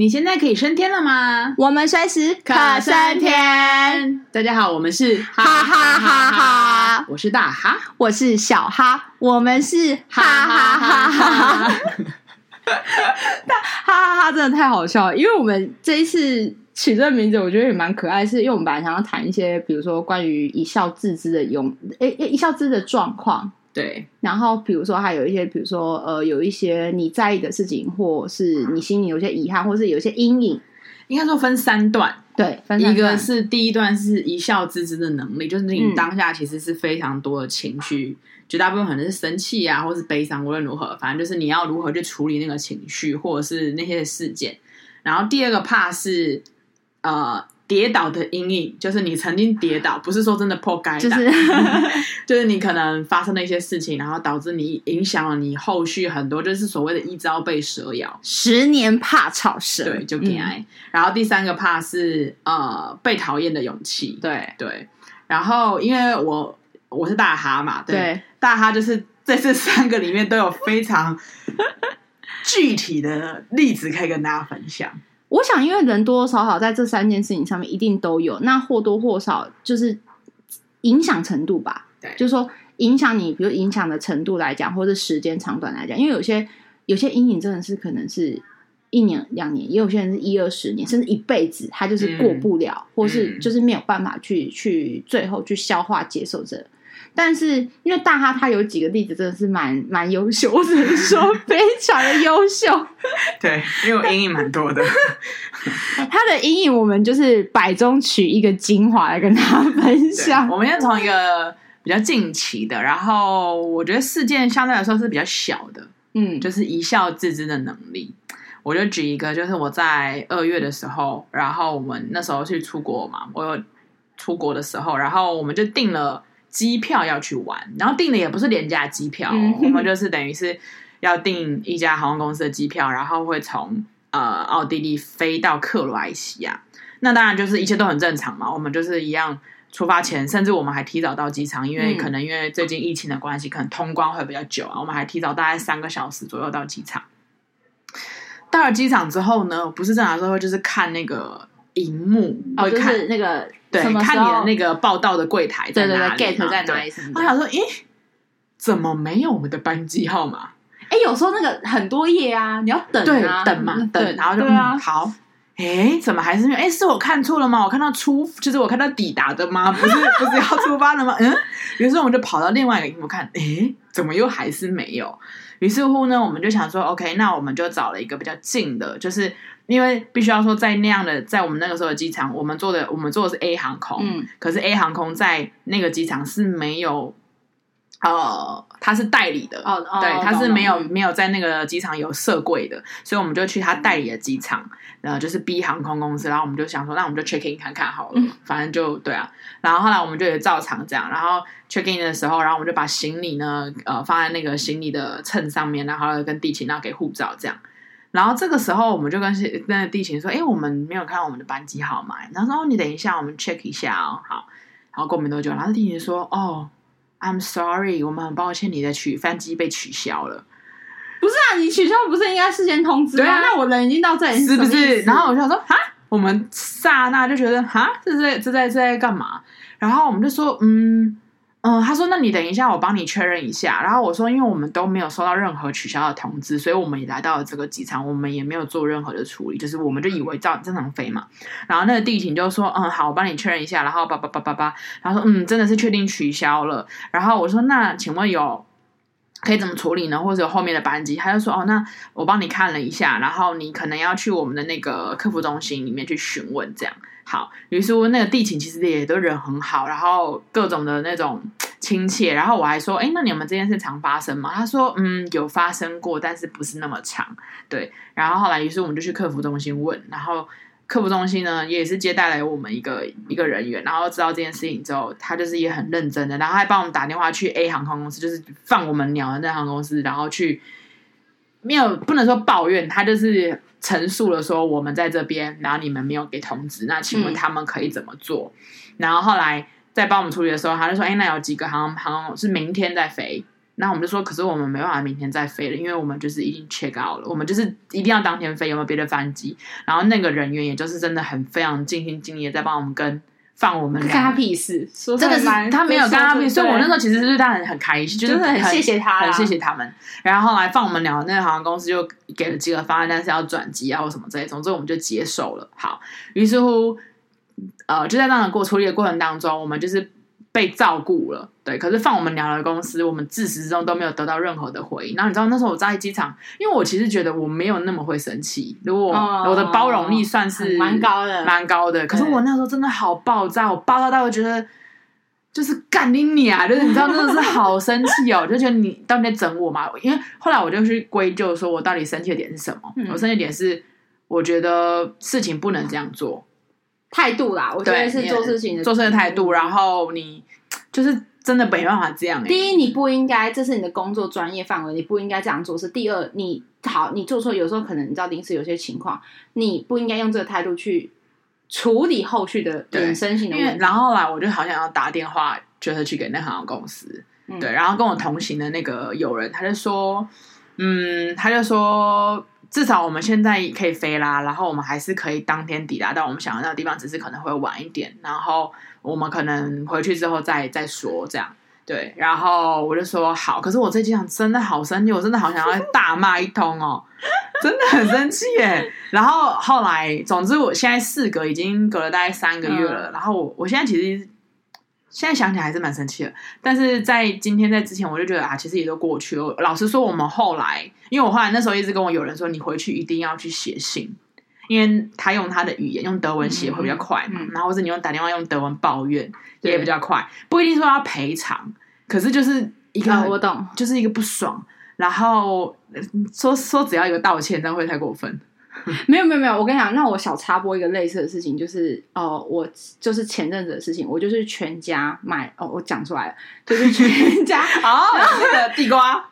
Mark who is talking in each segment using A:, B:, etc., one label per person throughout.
A: 你现在可以升天了吗？
B: 我们随时可升天。
A: 大家好，我们是
B: 哈哈哈哈，
A: 我是大哈，
B: 我是小哈，我们是哈哈哈哈。哈哈哈哈真的太好笑了，因为我们这一次取这个名字，我觉得也蛮可爱，是因为我们本来想要谈一些，比如说关于一笑置之的用，诶诶，一笑置之的状况。
A: 对，
B: 然后比如说还有一些，比如说呃，有一些你在意的事情，或是你心里有些遗憾，或是有些阴影，
A: 应该说分三段。
B: 对，分三段，
A: 一个是第一段是一笑置之的能力，就是你当下其实是非常多的情绪，绝、大部分可能是生气啊，或是悲伤，无论如何，反正就是你要如何去处理那个情绪，或者是那些事件。然后第二个怕是呃。跌倒的阴影，就是你曾经跌倒，不是说真的破盖，
B: 就是
A: 就是你可能发生了一些事情，然后导致你影响了你后续很多，就是所谓的一朝被蛇咬，
B: 十年怕草蛇，
A: 对，就给爱、嗯。然后第三个怕是呃被讨厌的勇气，
B: 对
A: 对。然后因为我我是大哈嘛，对，
B: 对
A: 大哈就是在这三个里面都有非常 具体的例子可以跟大家分享。
B: 我想，因为人多多少少在这三件事情上面一定都有，那或多或少就是影响程度吧。
A: 对，
B: 就是说影响你，比如影响的程度来讲，或者时间长短来讲，因为有些有些阴影真的是可能是一年两年，也有些人是一二十年，甚至一辈子，他就是过不了，嗯、或是就是没有办法去去最后去消化接受这个。但是因为大哈他有几个例子真的是蛮蛮优秀，我只能说非常的优秀。
A: 对，因为我阴影蛮多的。
B: 他的阴影我们就是百中取一个精华来跟大家分享。
A: 我们要从一个比较近期的，然后我觉得事件相对来说是比较小的，嗯，就是一笑置之的能力。我就举一个，就是我在二月的时候，然后我们那时候去出国嘛，我有出国的时候，然后我们就订了。机票要去玩，然后订的也不是廉价机票，嗯，我们就是等于是要订一家航空公司的机票，然后会从呃奥地利飞到克罗埃西亚。那当然就是一切都很正常嘛，我们就是一样出发前，甚至我们还提早到机场，因为可能因为最近疫情的关系，可能通关会比较久啊，我们还提早大概三个小时左右到机场。到了机场之后呢，不是正常时候就是看那个。荧幕
B: 哦，就是那个
A: 对，看你的那个报到的柜台在哪里
B: 对对对，gate 在哪里？
A: 我想说，咦，怎么没有我们的班机号码？
B: 哎，有时候那个很多页啊，你要等啊，
A: 等嘛，等，然后就啊、嗯，好，哎，怎么还是没有？哎，是我看错了吗？我看到出，就是我看到抵达的吗？不是，不是要出发了吗？嗯，于是我们就跑到另外一个荧幕看，哎，怎么又还是没有？于是乎呢，我们就想说，OK，那我们就找了一个比较近的，就是。因为必须要说，在那样的，在我们那个时候的机场，我们坐的我们坐的是 A 航空，嗯，可是 A 航空在那个机场是没有，呃，它是代理的，哦，哦对，它是没有、哦、没有在那个机场有设柜的，所以我们就去他代理的机场，然后就是 B 航空公司，然后我们就想说，那我们就 check in 看看好了，嗯、反正就对啊，然后后来我们就也照常这样，然后 check in 的时候，然后我们就把行李呢，呃，放在那个行李的秤上面，然后跟地勤，然后给护照这样。然后这个时候，我们就跟那个地勤说：“哎，我们没有看到我们的班机号码。”然后说：“你等一下，我们 check 一下哦。”好，然后过没多久，然后地勤说：“哦，I'm sorry，我们很抱歉，你的取班机被取消了。”
B: 不是啊，你取消不是应该事先通知吗？对啊，那我人已经到这里，
A: 是不是？然后我就想说：“哈，我们刹那就觉得哈，这在这在这在干嘛？”然后我们就说：“嗯。”嗯，他说：“那你等一下，我帮你确认一下。”然后我说：“因为我们都没有收到任何取消的通知，所以我们也来到了这个机场，我们也没有做任何的处理，就是我们就以为照正常飞嘛。”然后那个地勤就说：“嗯，好，我帮你确认一下。”然后叭叭叭叭叭，然后说：“嗯，真的是确定取消了。”然后我说：“那请问有可以怎么处理呢？或者有后面的班机？”他就说：“哦，那我帮你看了一下，然后你可能要去我们的那个客服中心里面去询问，这样。”好，于是那个地勤其实也都人很好，然后各种的那种 亲切，然后我还说，哎，那你们这件事常发生吗？他说，嗯，有发生过，但是不是那么长。对，然后后来，于是我们就去客服中心问，然后客服中心呢也是接待了我们一个一个人员，然后知道这件事情之后，他就是也很认真的，然后还帮我们打电话去 A 航空公司，就是放我们鸟的那航空公司，然后去没有不能说抱怨，他就是。陈述了说我们在这边，然后你们没有给通知，那请问他们可以怎么做？嗯、然后后来在帮我们处理的时候，他就说：“哎，那有几个航航空是明天再飞，那我们就说，可是我们没办法明天再飞了，因为我们就是已经 check out 了，我们就是一定要当天飞，有没有别的班机？然后那个人员也就是真的很非常尽心尽力在帮我们跟放我们，
B: 干他屁事，说
A: 真的是他没有干他屁事，所以我那时候其实是对他很很开心，就是很
B: 谢谢他，
A: 很谢谢他们。然后后来放我们聊，那个航空公司就给了几个方案，但是要转机啊或什么之类，总之我们就接受了。好，于是乎，呃，就在那样过处理的过程当中，我们就是。被照顾了，对，可是放我们鸟的公司，我们自始至终都没有得到任何的回应。然后你知道那时候我在机场，因为我其实觉得我没有那么会生气，如果我，、的包容力算是
B: 蛮高的，
A: 蛮高的。可是我那时候真的好爆炸，我爆炸到我觉得就是干你你啊，就是你知道真的是好生气哦，就觉得你到底在整我嘛？因为后来我就去归咎说我到底生气的点是什么？嗯、我生气点是我觉得事情不能这样做。
B: 态度啦，我觉得是做事情的
A: 做事的态度。然后你就是真的没办法这样、欸。
B: 第一，你不应该，这是你的工作专业范围，你不应该这样做。是第二，你好，你做错，有时候可能你知道临时有些情况，你不应该用这个态度去处理后续的衍生性的问题。
A: 然后后来我就好想要打电话，就是去给那航空公司，嗯、对，然后跟我同行的那个友人，他就说，嗯，他就说。至少我们现在可以飞啦，然后我们还是可以当天抵达到我们想要那个地方，只是可能会晚一点。然后我们可能回去之后再再说这样。对，然后我就说好。可是我这机场真的好生气，我真的好想要大骂一通哦，真的很生气耶。然后后来，总之我现在四隔已经隔了大概三个月了。嗯、然后我我现在其实。现在想起来还是蛮生气的，但是在今天在之前，我就觉得啊，其实也都过去了。老实说，我们后来，因为我后来那时候一直跟我有人说，你回去一定要去写信，因为他用他的语言用德文写会比较快嘛，嗯。嗯、然后或者你用打电话用德文抱怨也比较快，不一定说要赔偿，可是就是一个、
B: 啊、我懂，
A: 就是一个不爽，然后说说只要一个道歉，这样会太过分。
B: 没有没有没有，我跟你讲，那我小插播一个类似的事情，就是哦、呃，我就是前阵子的事情，我就是全家买哦，我讲出来了，就是全家
A: 哦，那个地瓜。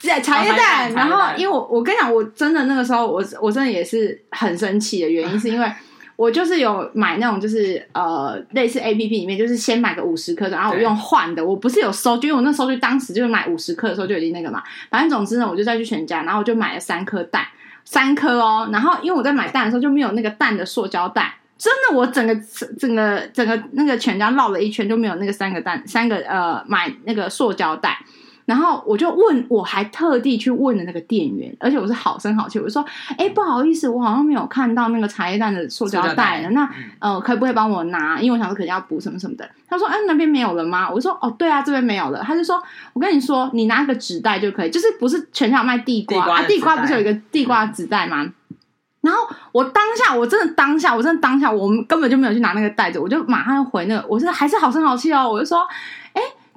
B: 在茶叶蛋，然后因为我我跟你讲，我真的那个时候我我真的也是很生气的原因，是因为我就是有买那种就是呃类似 A P P 里面，就是先买个五十颗，然后我用换的，我不是有收就，因为我那时候就当时就是买五十克的时候就已经那个嘛，反正总之呢，我就再去全家，然后我就买了三颗蛋。三颗哦，然后因为我在买蛋的时候就没有那个蛋的塑胶袋，真的我整个整个整个那个全家绕了一圈就没有那个三个蛋，三个呃买那个塑胶袋。然后我就问，我还特地去问了那个店员，而且我是好声好气，我就说：“哎，不好意思，我好像没有看到那个茶叶蛋的塑胶袋了。那呃，可不可以帮我拿？因为我想说可能要补什么什么的。”他说：“哎，那边没有了吗？”我就说：“哦，对啊，这边没有了。”他就说：“我跟你说，你拿个纸袋就可以，就是不是全场卖地瓜，地瓜啊？地瓜不是有一个地瓜纸袋吗？”嗯、然后我当下，我真的当下，我真的当下，我们根本就没有去拿那个袋子，我就马上回那个，我是还是好声好气哦，我就说：“哎。”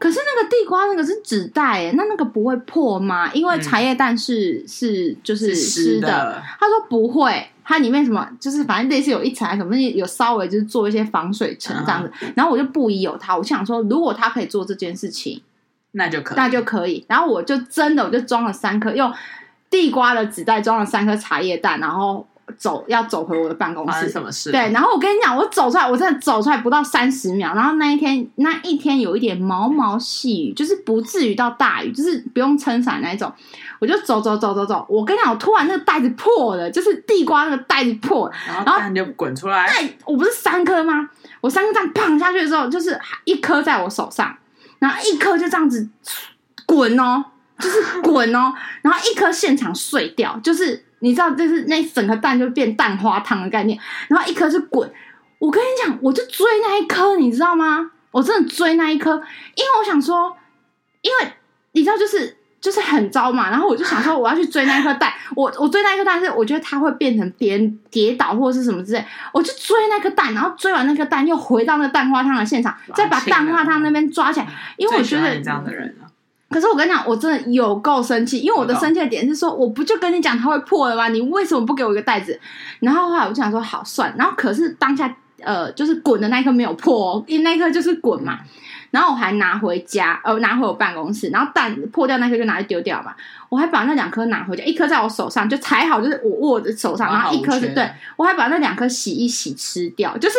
B: 可是那个地瓜那个是纸袋诶，那那个不会破吗？因为茶叶蛋是、嗯、是就是湿的。的他说不会，它里面什么就是反正类似有一层什么有稍微就是做一些防水层这样子。嗯、然后我就不疑有他，我想说如果他可以做这件事情，
A: 那就可以，
B: 那就可以。然后我就真的我就装了三颗，用地瓜的纸袋装了三颗茶叶蛋，然后。走要走回我的办公室，
A: 什么事？
B: 对，然后我跟你讲，我走出来，我真的走出来不到三十秒，然后那一天那一天有一点毛毛细雨，就是不至于到大雨，就是不用撑伞那一种。我就走走走走走，我跟你讲，我突然那个袋子破了，就是地瓜那个袋子破了，
A: 然后蛋就滚出来。
B: 对，我不是三颗吗？我三颗蛋砰下去的时候，就是一颗在我手上，然后一颗就这样子滚哦，就是滚哦，然后一颗现场碎掉，就是。你知道，就是那整颗蛋就变蛋花汤的概念，然后一颗是滚。我跟你讲，我就追那一颗，你知道吗？我真的追那一颗，因为我想说，因为你知道，就是就是很糟嘛。然后我就想说，我要去追那一颗蛋。我我追那一颗蛋是，我觉得它会变成别人跌倒或者是什么之类。我就追那颗蛋，然后追完那颗蛋，又回到那个蛋花汤的现场，再把蛋花汤那边抓起来。因为我觉得
A: 这样的人。
B: 可是我跟你讲，我真的有够生气，因为我的生气的点是说，我不就跟你讲它会破了吗？你为什么不给我一个袋子？然后后来我就想说，好算。然后可是当下，呃，就是滚的那一颗没有破哦，因为那一颗就是滚嘛。然后我还拿回家，呃，拿回我办公室。然后蛋破掉那颗就拿去丢掉嘛。我还把那两颗拿回家，一颗在我手上就踩好，就是我握着手上，然后一颗是对，我还把那两颗洗一洗吃掉，就是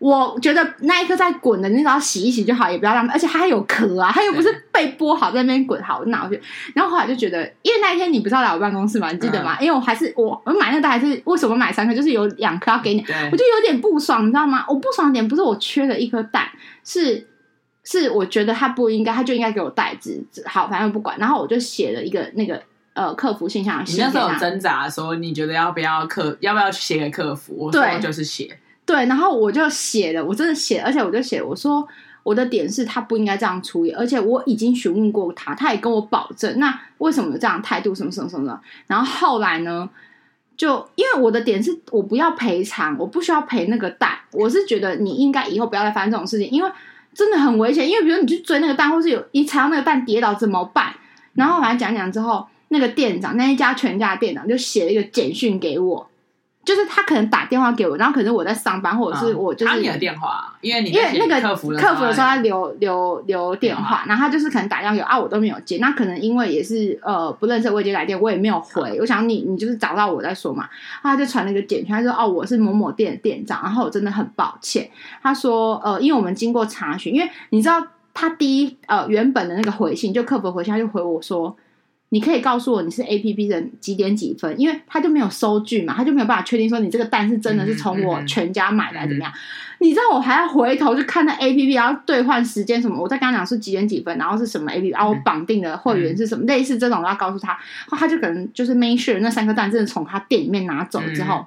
B: 我觉得那一颗在滚的，你只要洗一洗就好，也不要浪费。而且它还有壳啊，它又不是被剥好在那边滚好，那我就，然后后来就觉得，因为那一天你不是要来我办公室嘛，你记得吗？嗯、因为我还是我我买那个蛋还是为什么买三颗，就是有两颗要给你，我就有点不爽，你知道吗？我不爽的点不是我缺了一颗蛋，是是我觉得他不应该，他就应该给我袋子。好，反正不管，然后我就写了一个那个呃客服信箱。
A: 你那时候有挣扎说，你觉得要不要客要不要去写给客服？我说就是写。
B: 对，然后我就写了，我真的写，而且我就写，我说我的点是他不应该这样处理，而且我已经询问过他，他也跟我保证，那为什么有这样态度，什么什么什么的？然后后来呢，就因为我的点是我不要赔偿，我不需要赔那个蛋，我是觉得你应该以后不要再发生这种事情，因为真的很危险，因为比如你去追那个蛋，或是有一踩到那个蛋跌倒怎么办？然后反正讲讲之后，那个店长，那一家全家店长就写了一个简讯给我。就是他可能打电话给我，然后可能我在上班，或者是我就是、
A: 嗯、你的电话，因为你
B: 因为那个
A: 客服
B: 客服的时候他留留留电话，然后他就是可能打电话给我啊，我都没有接。那可能因为也是呃不认识，未接来电，我也没有回。我想你你就是找到我再说嘛。他就传了一个简讯，他说哦我是某某店的店长，然后我真的很抱歉。他说呃因为我们经过查询，因为你知道他第一呃原本的那个回信就客服回信，他就回我说。你可以告诉我你是 A P P 的几点几分，因为他就没有收据嘛，他就没有办法确定说你这个蛋是真的是从我全家买来怎么样？嗯嗯嗯、你知道我还要回头去看那 A P P，然后兑换时间什么？我再跟他讲是几点几分，然后是什么 A P P，然后我绑定的会员是什么？嗯、类似这种，我要告诉他，他就可能就是 make sure 那三颗蛋真的从他店里面拿走之后。嗯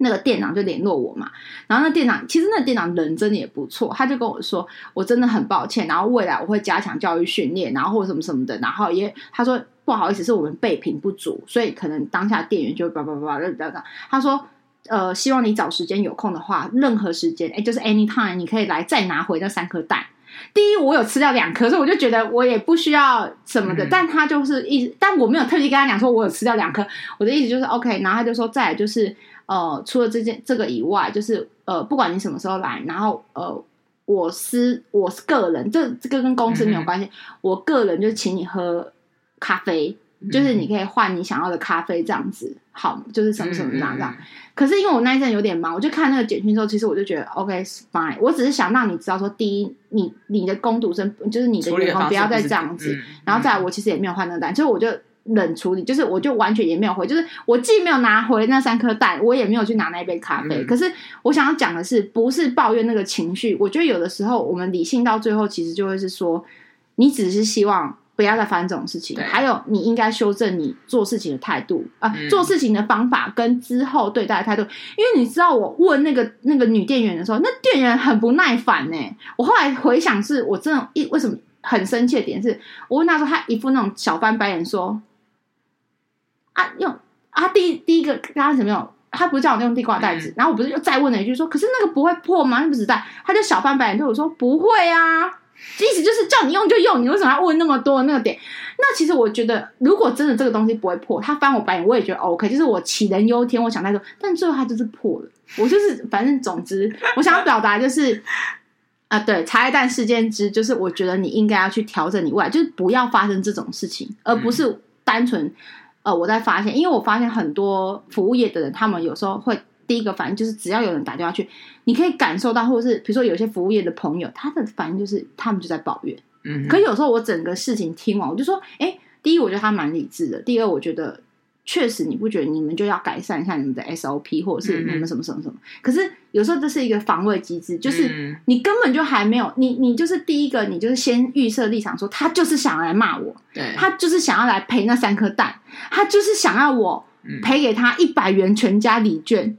B: 那个店长就联络我嘛，然后那店长其实那个店长人真的也不错，他就跟我说，我真的很抱歉，然后未来我会加强教育训练，然后或者什么什么的，然后也他说不好意思，是我们备品不足，所以可能当下店员就叭叭叭叭这样。他说呃，希望你找时间有空的话，任何时间，哎，就是 anytime，你可以来再拿回那三颗蛋。第一，我有吃掉两颗，所以我就觉得我也不需要什么的，嗯、但他就是一，但我没有特地跟他讲说我有吃掉两颗，我的意思就是 OK，然后他就说再来就是。呃，除了这件这个以外，就是呃，不管你什么时候来，然后呃，我私我是个人，这这个跟公司没有关系，嗯、我个人就请你喝咖啡，嗯、就是你可以换你想要的咖啡这样子，好，就是什么什么这样这样。嗯、可是因为我那一阵有点忙，我就看那个简讯之后，其实我就觉得 OK fine，我只是想让你知道说，第一，你你的工读生就是你的员工不要再这样子，嗯、然后再来，我其实也没有换那个单，所以我就。冷处理，就是我就完全也没有回，就是我既没有拿回那三颗蛋，我也没有去拿那一杯咖啡。嗯、可是我想要讲的是，不是抱怨那个情绪。我觉得有的时候我们理性到最后，其实就会是说，你只是希望不要再发生这种事情。对还有，你应该修正你做事情的态度啊，呃嗯、做事情的方法跟之后对待的态度。因为你知道，我问那个那个女店员的时候，那店员很不耐烦呢。我后来回想，是我真的一为什么很生气的点是，我问她说，她一副那种小翻白眼说。啊，用啊，第一第一个刚开始没有，他不是叫我用地瓜袋子，嗯、然后我不是又再问了一句说，可是那个不会破吗？那不纸袋，他就小翻白眼对我说不会啊，意思就是叫你用就用，你为什么要问那么多那个点？那其实我觉得，如果真的这个东西不会破，他翻我白眼我也觉得 OK，就是我杞人忧天，我想太多，但最后他就是破了，我就是反正总之，我想要表达就是啊，对，茶叶蛋事件之，就是我觉得你应该要去调整你未来，就是不要发生这种事情，而不是单纯。呃，我在发现，因为我发现很多服务业的人，他们有时候会第一个反应就是，只要有人打电话去，你可以感受到，或者是比如说有些服务业的朋友，他的反应就是他们就在抱怨。嗯，可有时候我整个事情听完，我就说，哎，第一，我觉得他蛮理智的；第二，我觉得。确实，你不觉得你们就要改善一下你们的 SOP，或者是你们什么什么什么？嗯、可是有时候这是一个防卫机制，就是你根本就还没有，你你就是第一个，你就是先预设立场说，他就是想要来骂我，对，他就是想要来赔那三颗蛋，他就是想要我赔给他一百元全家礼券。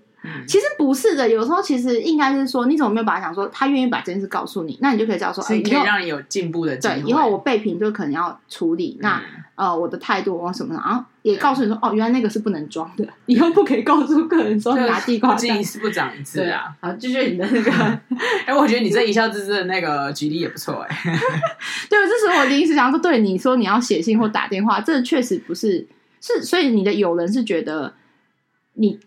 B: 其实不是的，有时候其实应该是说，你怎么没有把他想说，他愿意把这件事告诉你，那你就可以知道说，
A: 可以让你有进步的机会。
B: 对，以后我备品就可能要处理，那、嗯、呃，我的态度或什么的，然后也告诉你说，哦，原来那个是不能装的，以后不可以告诉客人说拿地瓜。不经一事不长一智啊！好，继续你的那个，哎、
A: 欸，我觉得你这一笑置之的那个举例也不错哎。
B: 对，这是我临时想说，对你说你要写信或打电话，这确实不是是，所以你的友人是觉得你。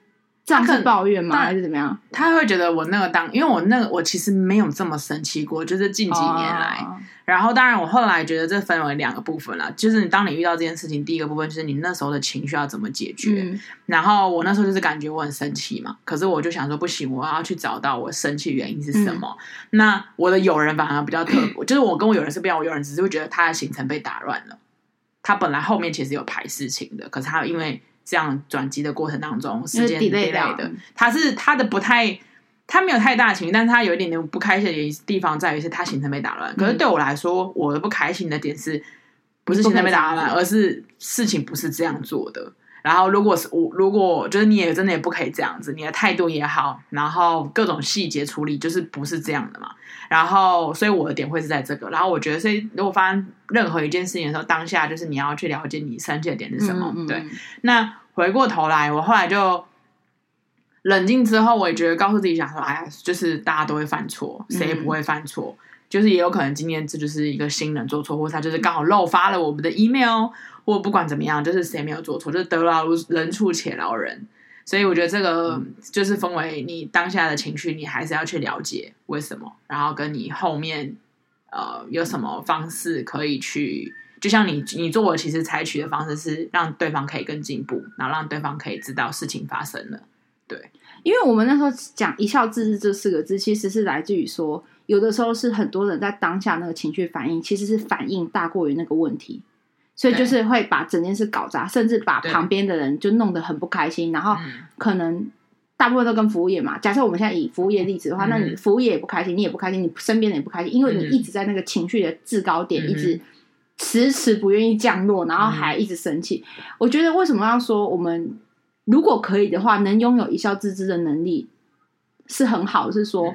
B: 这样是抱怨吗？还是怎么样？
A: 他会觉得我那个当，因为我那个我其实没有这么生气过，就是近几年来。Oh. 然后当然我后来觉得这分为两个部分了，就是你当你遇到这件事情，第一个部分就是你那时候的情绪要怎么解决。嗯、然后我那时候就是感觉我很生气嘛，可是我就想说不行，我要去找到我生气原因是什么。嗯、那我的友人反而比较特别，就是我跟我友人是不一样，我友人只是会觉得他的行程被打乱了，他本来后面其实有排事情的，可是他因为。这样转机的过程当中，时间 delay 的，他是他的不太，他没有太大的情绪，但是他有一点点不开心的地方在于是他行程被打乱。嗯、可是对我来说，我的不开心的点是，不是行程被打乱，而是事情不是这样做的。然后，如果是我，如果就是你也真的也不可以这样子，你的态度也好，然后各种细节处理就是不是这样的嘛。然后，所以我的点会是在这个。然后，我觉得，所以如果发生任何一件事情的时候，当下就是你要去了解你生气的点是什么。嗯嗯对，那回过头来，我后来就冷静之后，我也觉得告诉自己，想说，哎呀，就是大家都会犯错，谁也不会犯错，嗯、就是也有可能今天这就是一个新人做错，或者他就是刚好漏发了我们的 email。或不管怎么样，就是谁没有做错，就是得饶人处且饶人。所以我觉得这个就是分为你当下的情绪，你还是要去了解为什么，然后跟你后面呃有什么方式可以去，就像你你做我其实采取的方式是让对方可以更进步，然后让对方可以知道事情发生了。对，
B: 因为我们那时候讲一笑置之这四个字，其实是来自于说，有的时候是很多人在当下那个情绪反应，其实是反应大过于那个问题。所以就是会把整件事搞砸，甚至把旁边的人就弄得很不开心。然后可能大部分都跟服务业嘛。假设我们现在以服务业例子的话，那你服务业也不开心，你也不开心，你身边人也不开心，因为你一直在那个情绪的制高点，一直迟迟不愿意降落，然后还一直生气。我觉得为什么要说我们如果可以的话，能拥有一笑置之的能力是很好，是说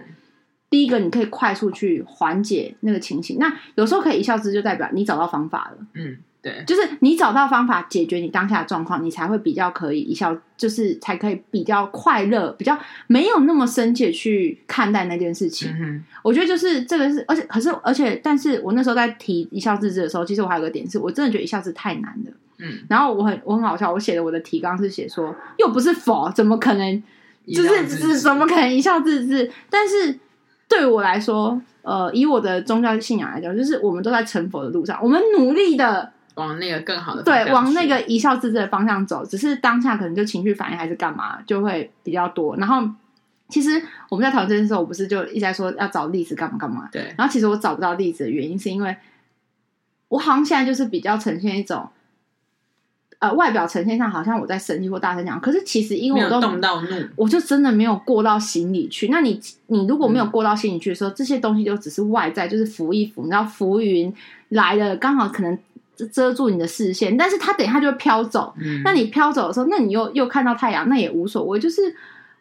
B: 第一个你可以快速去缓解那个情形。那有时候可以一笑置之，就代表你找到方法了。嗯。对，就是你找到方法解决你当下的状况，你才会比较可以一笑，就是才可以比较快乐，比较没有那么深切去看待那件事情。嗯、我觉得就是这个是，而且可是而且，但是我那时候在提一笑置之的时候，其实我还有个点是，我真的觉得一笑置之太难了。嗯，然后我很我很好笑，我写的我的提纲是写说，又不是佛，怎么可能？就是是怎么可能一笑置之？但是对我来说，呃，以我的宗教信仰来讲，就是我们都在成佛的路上，我们努力的。
A: 往那个更好的
B: 对，往那个一笑置之的方向走，只是当下可能就情绪反应还是干嘛，就会比较多。然后其实我们在讨论这件事，我不是就一直在说要找例子干嘛干嘛。对。然后其实我找不到例子的原因，是因为我好像现在就是比较呈现一种，呃，外表呈现上好像我在生气或大声讲，可是其实因为我都
A: 动到怒，
B: 我就真的没有过到心里去。那你你如果没有过到心里去的时候，嗯、这些东西就只是外在，就是浮一浮，你知道浮云来了，刚好可能。遮住你的视线，但是它等一下就会飘走。嗯、那你飘走的时候，那你又又看到太阳，那也无所谓。就是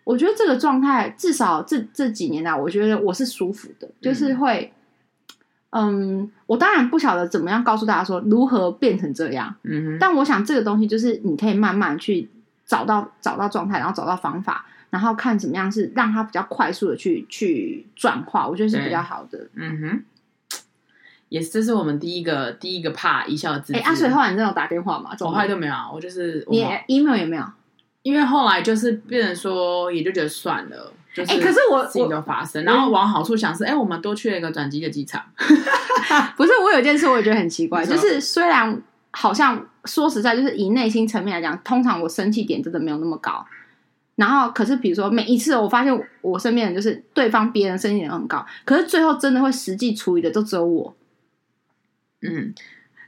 B: 我觉得这个状态，至少这这几年来，我觉得我是舒服的，就是会，嗯，嗯，我当然不晓得怎么样告诉大家说如何变成这样。嗯哼，但我想这个东西就是你可以慢慢去找到找到状态，然后找到方法，然后看怎么样是让它比较快速的去去转化，我觉得是比较好的。嗯哼。
A: 也是，这是我们第一个第一个怕一笑置之。
B: 哎，阿水后来你真的有打电话吗？
A: 我后来都没有，我就是
B: 你 email 也没有，
A: 因为后来就是变成说，也就觉得算了。就是，
B: 哎，可是我
A: 事情都发生，然后往好处想是，哎，我们多去了一个转机的机场。
B: 不是，我有件事我也觉得很奇怪，就是虽然好像说实在，就是以内心层面来讲，通常我生气点真的没有那么高。然后，可是比如说每一次，我发现我身边人就是对方别人生气点很高，可是最后真的会实际处理的都只有我。嗯，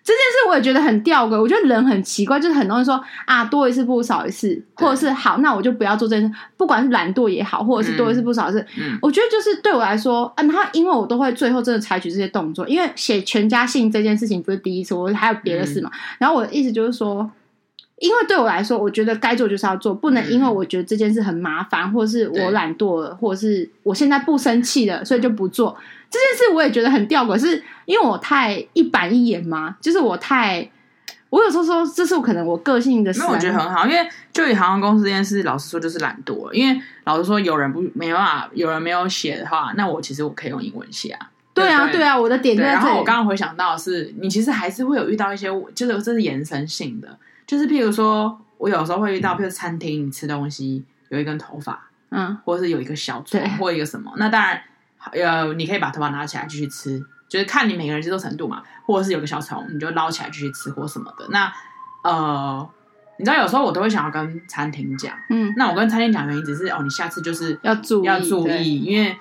B: 这件事我也觉得很吊诡。我觉得人很奇怪，就是很多人说啊，多一事不如少一事，或者是好，那我就不要做这件事。不管是懒惰也好，或者是多一事不如少一事，嗯，我觉得就是对我来说，嗯，他因为我都会最后真的采取这些动作，因为写全家信这件事情不是第一次，我还有别的事嘛。嗯，然后我的意思就是说。因为对我来说，我觉得该做就是要做，不能因为我觉得这件事很麻烦，或者是我懒惰了，或者是我现在不生气了，所以就不做这件事。我也觉得很吊诡，是因为我太一板一眼吗？就是我太，我有时候说这是我可能我个性的。那
A: 我觉得很好，因为就以航空公司这件事，老实说就是懒惰。因为老实说，有人不没办法，有人没有写的话，那我其实我可以用英文写啊。
B: 对啊，对啊，我的点就在这里。
A: 然后我刚刚回想到的是，你其实还是会有遇到一些，就是这是延伸性的。就是譬如说，我有时候会遇到，譬如餐厅你吃东西，有一根头发，
B: 嗯，
A: 或者是有一个小虫
B: 对
A: 或一个什么，那当然，呃，你可以把头发拿起来继续吃，就是看你每个人接受程度嘛，或者是有个小虫，你就捞起来继续吃或什么的。那呃，你知道有时候我都会想要跟餐厅讲，
B: 嗯，
A: 那我跟餐厅讲原因只是哦，你下次就是
B: 要注意
A: 要注
B: 对
A: 意，因为。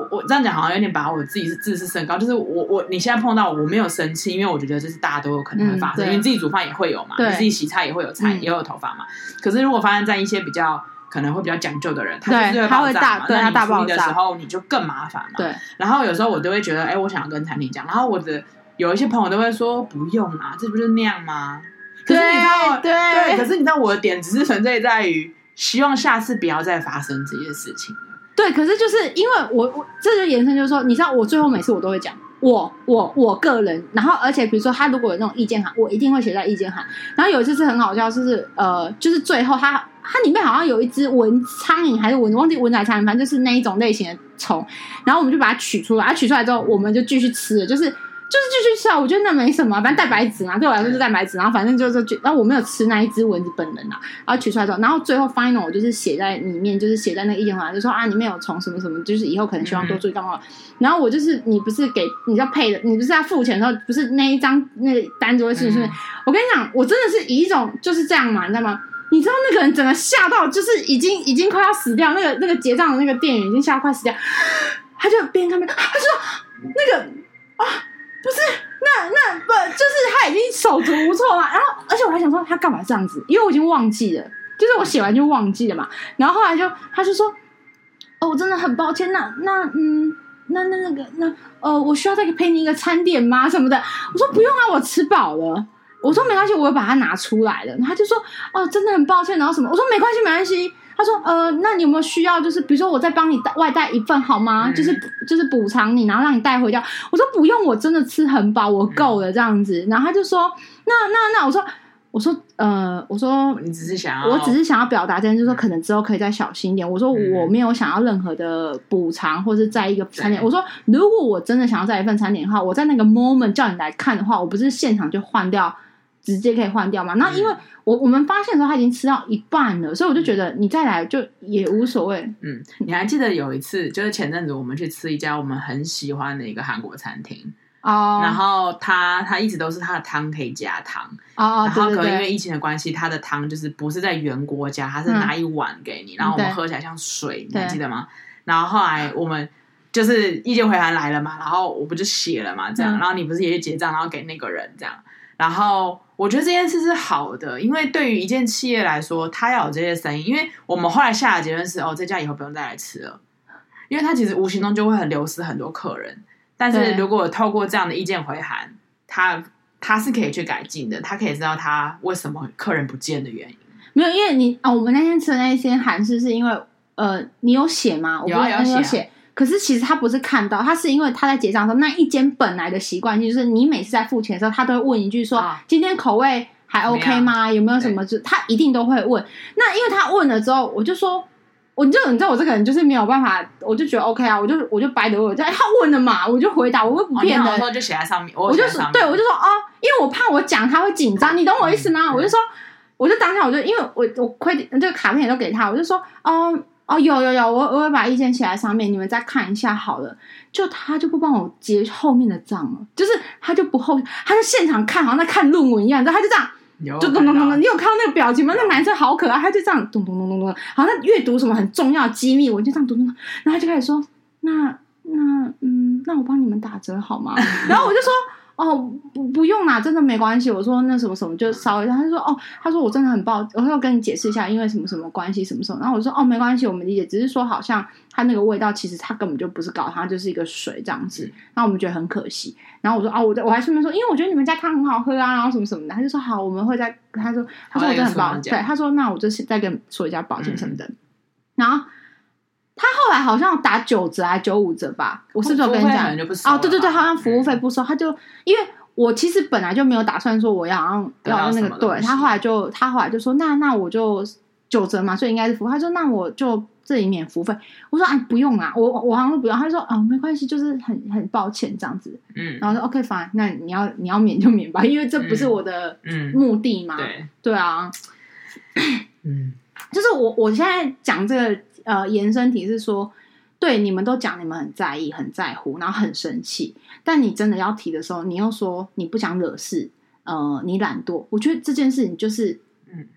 A: 我我这样讲好像有点把我自己是自视甚高，就是我我你现在碰到我，没有生气，因为我觉得这是大家都有可能会发生，
B: 嗯、
A: 因为你自己煮饭也会有嘛，你自己洗菜也会有菜，
B: 嗯、
A: 也有头发嘛。可是如果发生在一些比较可能会比较讲究的人，
B: 对
A: 他就是会
B: 他会大，对他大
A: 爆炸的时候，你就更麻烦嘛。
B: 对。
A: 然后有时候我都会觉得，哎，我想要跟餐厅讲，然后我的有一些朋友都会说，不用啊，这不就是那样吗？可是你知道，
B: 对
A: 对，
B: 对，
A: 可是你知道我的点只是存在在于希望下次不要再发生这些事情。
B: 对，可是就是因为我我这就延伸就是说，你知道我最后每次我都会讲我我我个人，然后而且比如说他如果有那种意见函，我一定会写在意见函。然后有一次是很好笑，就是呃，就是最后它它里面好像有一只蚊苍蝇还是蚊，忘记蚊仔苍蝇，反正就是那一种类型的虫。然后我们就把它取出来，它取出来之后，我们就继续吃了，就是。就是继续吃啊，我觉得那没什么，反正蛋白质嘛，对我来说是蛋白质。然后反正就是，然后我没有吃那一只蚊子本人啊。然后取出来之后，然后最后 final 我就是写在里面，就是写在那个意见函，就说啊里面有虫什么什么，就是以后可能希望多注意干嘛。然后我就是你不是给你要配的，你不是要付钱的时候，不是那一张那个单子会是不是？我跟你讲，我真的是以一种就是这样嘛，你知道吗？你知道那个人整个吓到，就是已经已经快要死掉，那个那个结账的那个店员已经吓到快死掉，他就边看边，他说那个啊不是。那那不就是他已经手足无措了，然后而且我还想说他干嘛这样子，因为我已经忘记了，就是我写完就忘记了嘛。然后后来就他就说，哦，我真的很抱歉，那那嗯，那那那个那呃，我需要再给陪你一个餐点吗？什么的？我说不用啊，我吃饱了。我说没关系，我又把它拿出来了。他就说哦，真的很抱歉，然后什么？我说没关系，没关系。他说：“呃，那你有没有需要？就是比如说，我再帮你带外带一份好吗？嗯、就是就是补偿你，然后让你带回家。”我说：“不用，我真的吃很饱，我够了这样子。嗯”然后他就说：“那那那，我说我说呃，我说
A: 你只是想要，
B: 我只是想要表达，就是说可能之后可以再小心一点。嗯”我说：“我没有想要任何的补偿，或是在一个餐点。”我说：“如果我真的想要在一份餐点的话，我在那个 moment 叫你来看的话，我不是现场就换掉。”直接可以换掉嘛？那因为我我们发现的时候，他已经吃到一半了，所以我就觉得你再来就也无所谓。
A: 嗯，你还记得有一次，就是前阵子我们去吃一家我们很喜欢的一个韩国餐厅
B: 哦，
A: 然后他他一直都是他的汤可以加汤
B: 哦，
A: 然后可能因为疫情的关系，他的汤就是不是在原锅加，他是拿一碗给你，然后我们喝起来像水，你还记得吗？然后后来我们就是意见回函来了嘛，然后我不就写了嘛，这样，然后你不是也去结账，然后给那个人这样。然后我觉得这件事是好的，因为对于一件企业来说，它要有这些声音。因为我们后来下的结论是，哦，这家以后不用再来吃了，因为他其实无形中就会很流失很多客人。但是如果透过这样的意见回函，他他是可以去改进的，他可以知道他为什么客人不见的原因。
B: 没有，因为你啊、哦，我们那天吃的那一些韩式是因为呃，你有写吗？我
A: 有啊，有写。
B: 可是其实他不是看到，他是因为他在结账的时候，那一间本来的习惯就是你每次在付钱的时候，他都会问一句说：“啊、今天口味还 OK 吗？有没有什么？”就他一定都会问。那因为他问了之后，我就说，我就你知道我这个人就是没有办法，我就觉得 OK 啊，我就我就白得我就哎，他问了嘛，我就回答，我会不变的，
A: 哦、就写在上面，
B: 我就是对，我就说哦，因为我怕我讲他会紧张，你懂我意思吗？嗯、我就说，我就当下我就因为我我快这个卡片也都给他，我就说哦。哦，有有有，我我会把意见写在上面，你们再看一下好了。就他就不帮我结后面的账了，就是他就不后，他就现场看，好像在看论文一样，然后他就这样，就咚咚咚咚。你有看到那个表情吗？那男生好可爱，他就这样咚咚咚咚咚，好像阅读什么很重要的机密，我就这样咚咚咚，然后他就开始说，那那嗯，那我帮你们打折好吗？然后我就说。哦，不不用啦，真的没关系。我说那什么什么就烧一下，他就说哦，他说我真的很抱，我要跟你解释一下，因为什么什么关系，什么什么。然后我说哦，没关系，我们理解，只是说好像他那个味道，其实他根本就不是高，它就是一个水这样子。然后我们觉得很可惜。然后我说哦，我我还顺便说，因为我觉得你们家汤很好喝啊，然后什么什么的。他就说好，我们会在。他说他说我真的很抱歉，对，他说那我就是再跟你说一下抱歉什么的。嗯、然后。他后来好像打九折还是九五折吧？我是不是有跟你讲？哦，对对对，好像服务费不收，他就因为我其实本来就没有打算说我要要那个，对，他后来就他后来就说那那我就九折嘛，所以应该是服务。他说那我就这里免服务费。我说啊不用啊，我我好像都不用。他说啊没关系，就是很很抱歉这样子。嗯，然后说 OK fine，那你要你要免就免吧，因为这不是我的目的嘛。对对啊，
A: 嗯。
B: 就是我我现在讲这个呃延伸题是说，对你们都讲你们很在意、很在乎，然后很生气，但你真的要提的时候，你又说你不想惹事，呃，你懒惰。我觉得这件事情就是，嗯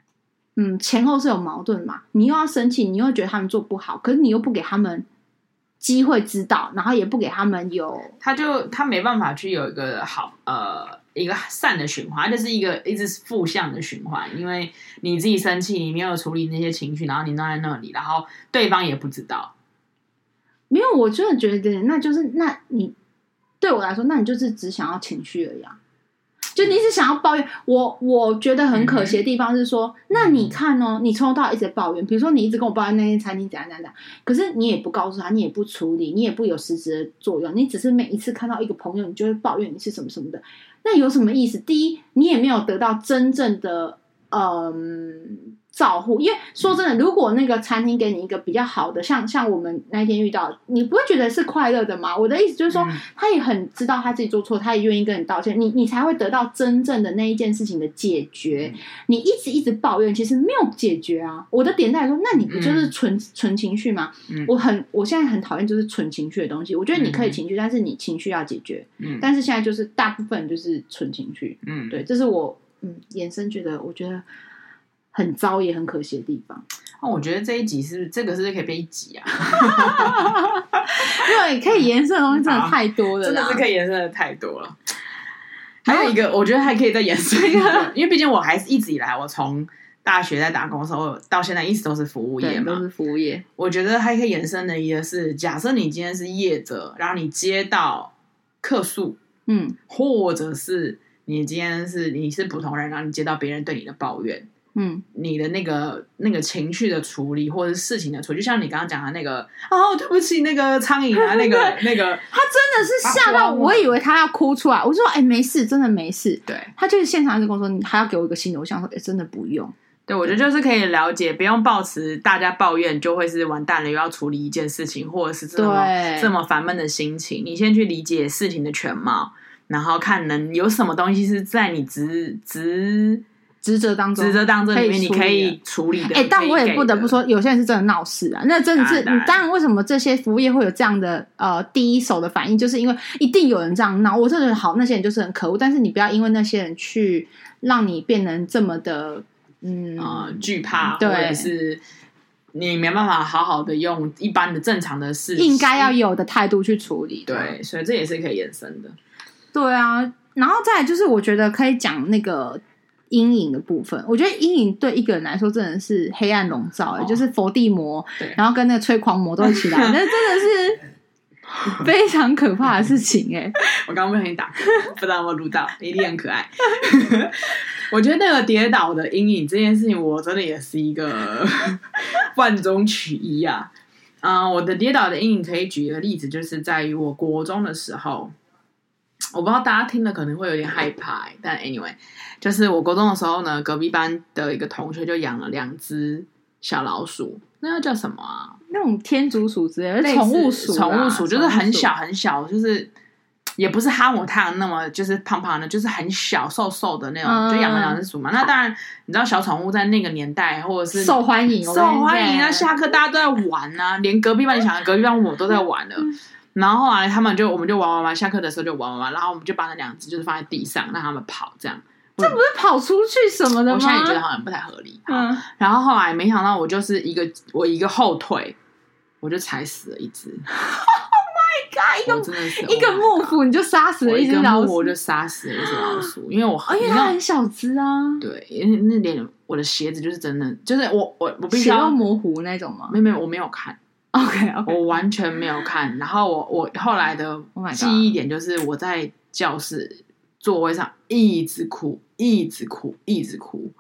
B: 嗯，前后是有矛盾嘛。你又要生气，你又觉得他们做不好，可是你又不给他们机会知道，然后也不给他们有，
A: 他就他没办法去有一个好呃。一个善的循环，就是一个一直负向的循环，因为你自己生气，你没有处理那些情绪，然后你弄在那里，然后对方也不知道。
B: 没有，我真的觉得，那就是那你对我来说，那你就是只想要情绪而已啊。就你是想要抱怨我，我觉得很可惜的地方是说，嗯、那你看哦，你从头到尾一直在抱怨，比如说你一直跟我抱怨那间餐厅怎样怎样怎样，可是你也不告诉他，你也不处理，你也不有实质的作用，你只是每一次看到一个朋友，你就会抱怨你是什么什么的，那有什么意思？第一，你也没有得到真正的嗯。照护，因为说真的，如果那个餐厅给你一个比较好的，像像我们那天遇到，你不会觉得是快乐的吗？我的意思就是说，他也很知道他自己做错，他也愿意跟你道歉，你你才会得到真正的那一件事情的解决。你一直一直抱怨，其实没有解决啊。我的点在说，那你不就是纯纯情绪吗？我很，我现在很讨厌就是纯情绪的东西。我觉得你可以情绪，但是你情绪要解决。嗯但是现在就是大部分就是纯情绪。嗯，对，这是我嗯延伸觉得，我觉得。很糟也很可惜的地方。
A: 那、哦、我觉得这一集是，是这个是不是可以被一集啊？
B: 因为可以延伸的东西真的太多了，
A: 真的是可以延伸的太多了。还有一个，我觉得还可以再延伸一个，因为毕竟我还是一直以来，我从大学在打工的时候到现在，一直都是服务业嘛，
B: 都是服务业。
A: 我觉得还可以延伸的一个是，假设你今天是业者，然后你接到客诉，嗯，或者是你今天是你是普通人，然后你接到别人对你的抱怨。嗯，你的那个那个情绪的处理，或者是事情的处理，就像你刚刚讲的那个，哦，对不起，那个苍蝇啊，那 个那个，
B: 他真的是吓到，我以为他要哭出来。我说，哎，没事，真的没事。
A: 对，
B: 他就是现场就跟我说，你还要给我一个新的。我想说，哎，真的不用。
A: 对，我觉得就是可以了解，不用抱持大家抱怨就会是完蛋了，又要处理一件事情，或者是这么这么烦闷的心情。你先去理解事情的全貌，然后看能有什么东西是在你职职。
B: 职责当中，
A: 职责当中里面你可以处理的。
B: 哎，但我也不得不说，有些人是真的闹事啊。那真的是，当然，为什么这些服务业会有这样的呃第一手的反应，就是因为一定有人这样闹。我真的好，那些人就是很可恶。但是你不要因为那些人去让你变成这么的嗯
A: 啊惧怕，对，或者是你没办法好好的用一般的正常的事
B: 应该要有的态度去处理。
A: 对，所以这也是可以延伸的。
B: 对啊，然。后再来就是我觉得可以讲那个。阴影的部分，我觉得阴影对一个人来说真的是黑暗笼罩，哦、就是佛地魔，然后跟那个催狂魔都一起来，那真的是非常可怕的事情哎！
A: 我刚刚不小心打嗝，不知道有没有录到，一定很可爱。我觉得那个跌倒的阴影这件事情，我真的也是一个万中取一啊！嗯、呃，我的跌倒的阴影可以举一个例子，就是在于我国中的时候。我不知道大家听了可能会有点害怕，但 anyway，就是我国中的时候呢，隔壁班的一个同学就养了两只小老鼠，那要叫什么啊？
B: 那种天竺鼠之类的宠物鼠，
A: 宠物鼠就是很小很小，就是也不是哈姆太郎那么就是胖胖的，就是很小瘦瘦的那种，嗯、就养了两只鼠嘛。那当然，你知道小宠物在那个年代或者是
B: 受欢迎，
A: 受欢迎啊！下课大家都在玩啊，连隔壁班你想的隔壁班我都在玩了。然后后来他们就，我们就玩玩玩，下课的时候就玩玩玩，然后我们就把那两只就是放在地上让他们跑，这样。
B: 这不是跑出去什么的吗？
A: 我现在也觉得好像不太合理。嗯。然后后来没想到我就是一个我一个后退，我就踩死了一只。
B: Oh my god！一个一个幕府你就杀死了一只老鼠，
A: 我就杀死了一只老鼠，因为我
B: 因为它很小只啊。
A: 对，因为那点我的鞋子就是真的，就是我我我必须
B: 要模糊那种吗？
A: 没有没有，我没有看。
B: OK，, okay.
A: 我完全没有看。然后我我后来的记忆点就是我在教室座位上一直哭，一直哭，一直哭。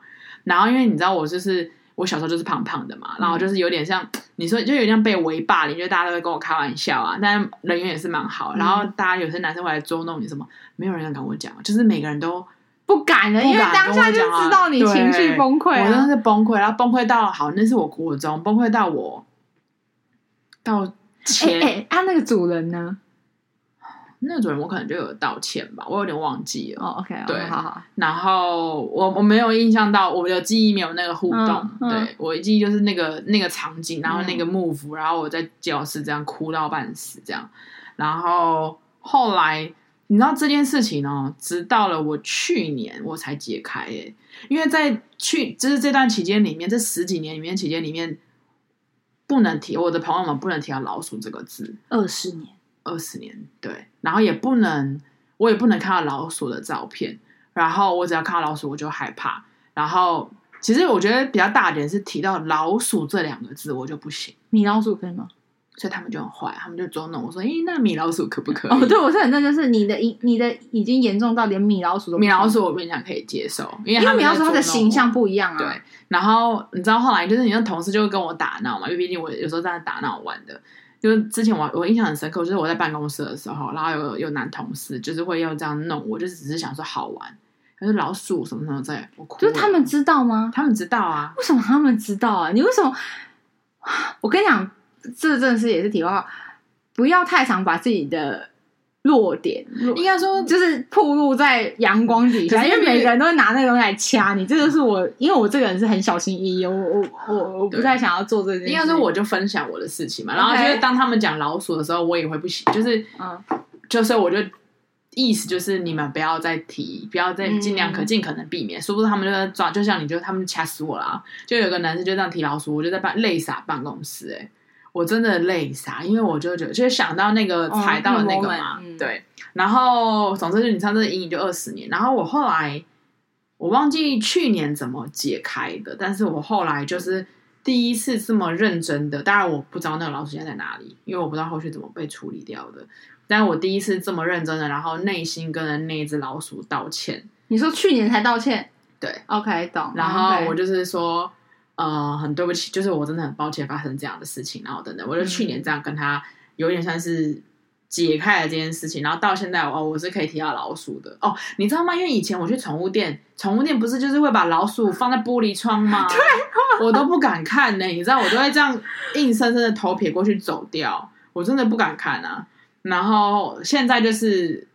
A: 然后因为你知道我就是我小时候就是胖胖的嘛，然后就是有点像你说 就有点像被围霸凌，就大家都会跟我开玩笑啊。但人缘也是蛮好。然后大家有些男生会来捉弄你什么，没有人敢跟我讲，就是每个人都
B: 不敢的，因为当下就知道你情绪崩溃，
A: 我真的是崩溃，然后崩溃到好，那是我国中崩溃到我。到前，
B: 哎，他那个主人呢？
A: 那主人我可能就有道歉吧，我有点忘记了。
B: 哦，OK，
A: 对，
B: 好好。
A: 然后我我没有印象到，我的记忆没有那个互
B: 动。
A: 对我记忆就是那个那个场景，然后那个 move，、嗯、然后我在教室这样哭到半死这样。然后后来你知道这件事情哦，直到了我去年我才解开诶，因为在去就是这段期间里面，这十几年里面期间里面不能提我的朋友们不能提到老鼠这个字，
B: 二十年。
A: 二十年，对，然后也不能，我也不能看到老鼠的照片，然后我只要看到老鼠我就害怕，然后其实我觉得比较大点是提到老鼠这两个字我就不行，
B: 米老鼠可以吗？
A: 所以他们就很坏，他们就捉弄我说，诶，那米老鼠可不可以？
B: 哦，对，我是很认真，就是你的你的已经严重到连米老鼠都
A: 米老鼠我跟你讲可以接受，因为，
B: 因为米老鼠它的形象不一样啊，
A: 对，然后你知道后来就是你的同事就会跟我打闹嘛，因为毕竟我有时候在那打闹玩的。就是之前我我印象很深刻，就是我在办公室的时候，然后有有男同事就是会要这样弄我，就只是想说好玩，可是老鼠什么什么在，我哭。
B: 就是他们知道吗？
A: 他们知道啊。
B: 为什么他们知道啊？你为什么？我跟你讲，这真的是也是题外话，不要太常把自己的。弱点
A: 应该说
B: 就是暴露在阳光底下，因为每个人都会拿那个东西来掐你。这个是我，因为我这个人是很小心翼翼，我我我我不太想要做这件事。
A: 应该说我就分享我的事情嘛，然后就是当他们讲老鼠的时候，我也会不行，就是嗯，就是我就意思就是你们不要再提，不要再尽量可尽可能避免，说不定他们就在抓，就像你就他们掐死我了。就有个男生就这样提老鼠，我就在办泪洒办公室，欸，哎。我真的泪洒，因为我就觉得，就是想到那个踩到的那个嘛，哦、对。然后，总之就你知道，这个阴影就二十年。然后我后来，我忘记去年怎么解开的，但是我后来就是第一次这么认真的。当然，我不知道那个老鼠现在在哪里，因为我不知道后续怎么被处理掉的。但是我第一次这么认真的，然后内心跟那只老鼠道歉。
B: 你说去年才道歉？
A: 对
B: ，OK，懂。
A: 然后我就是说。呃，很对不起，就是我真的很抱歉发生这样的事情，然后等等，我就去年这样跟他有点算是解开了这件事情，然后到现在哦，我是可以提到老鼠的哦，你知道吗？因为以前我去宠物店，宠物店不是就是会把老鼠放在玻璃窗吗？对，我都不敢看呢，你知道，我都会这样硬生生的头撇过去走掉，我真的不敢看啊。然后现在就是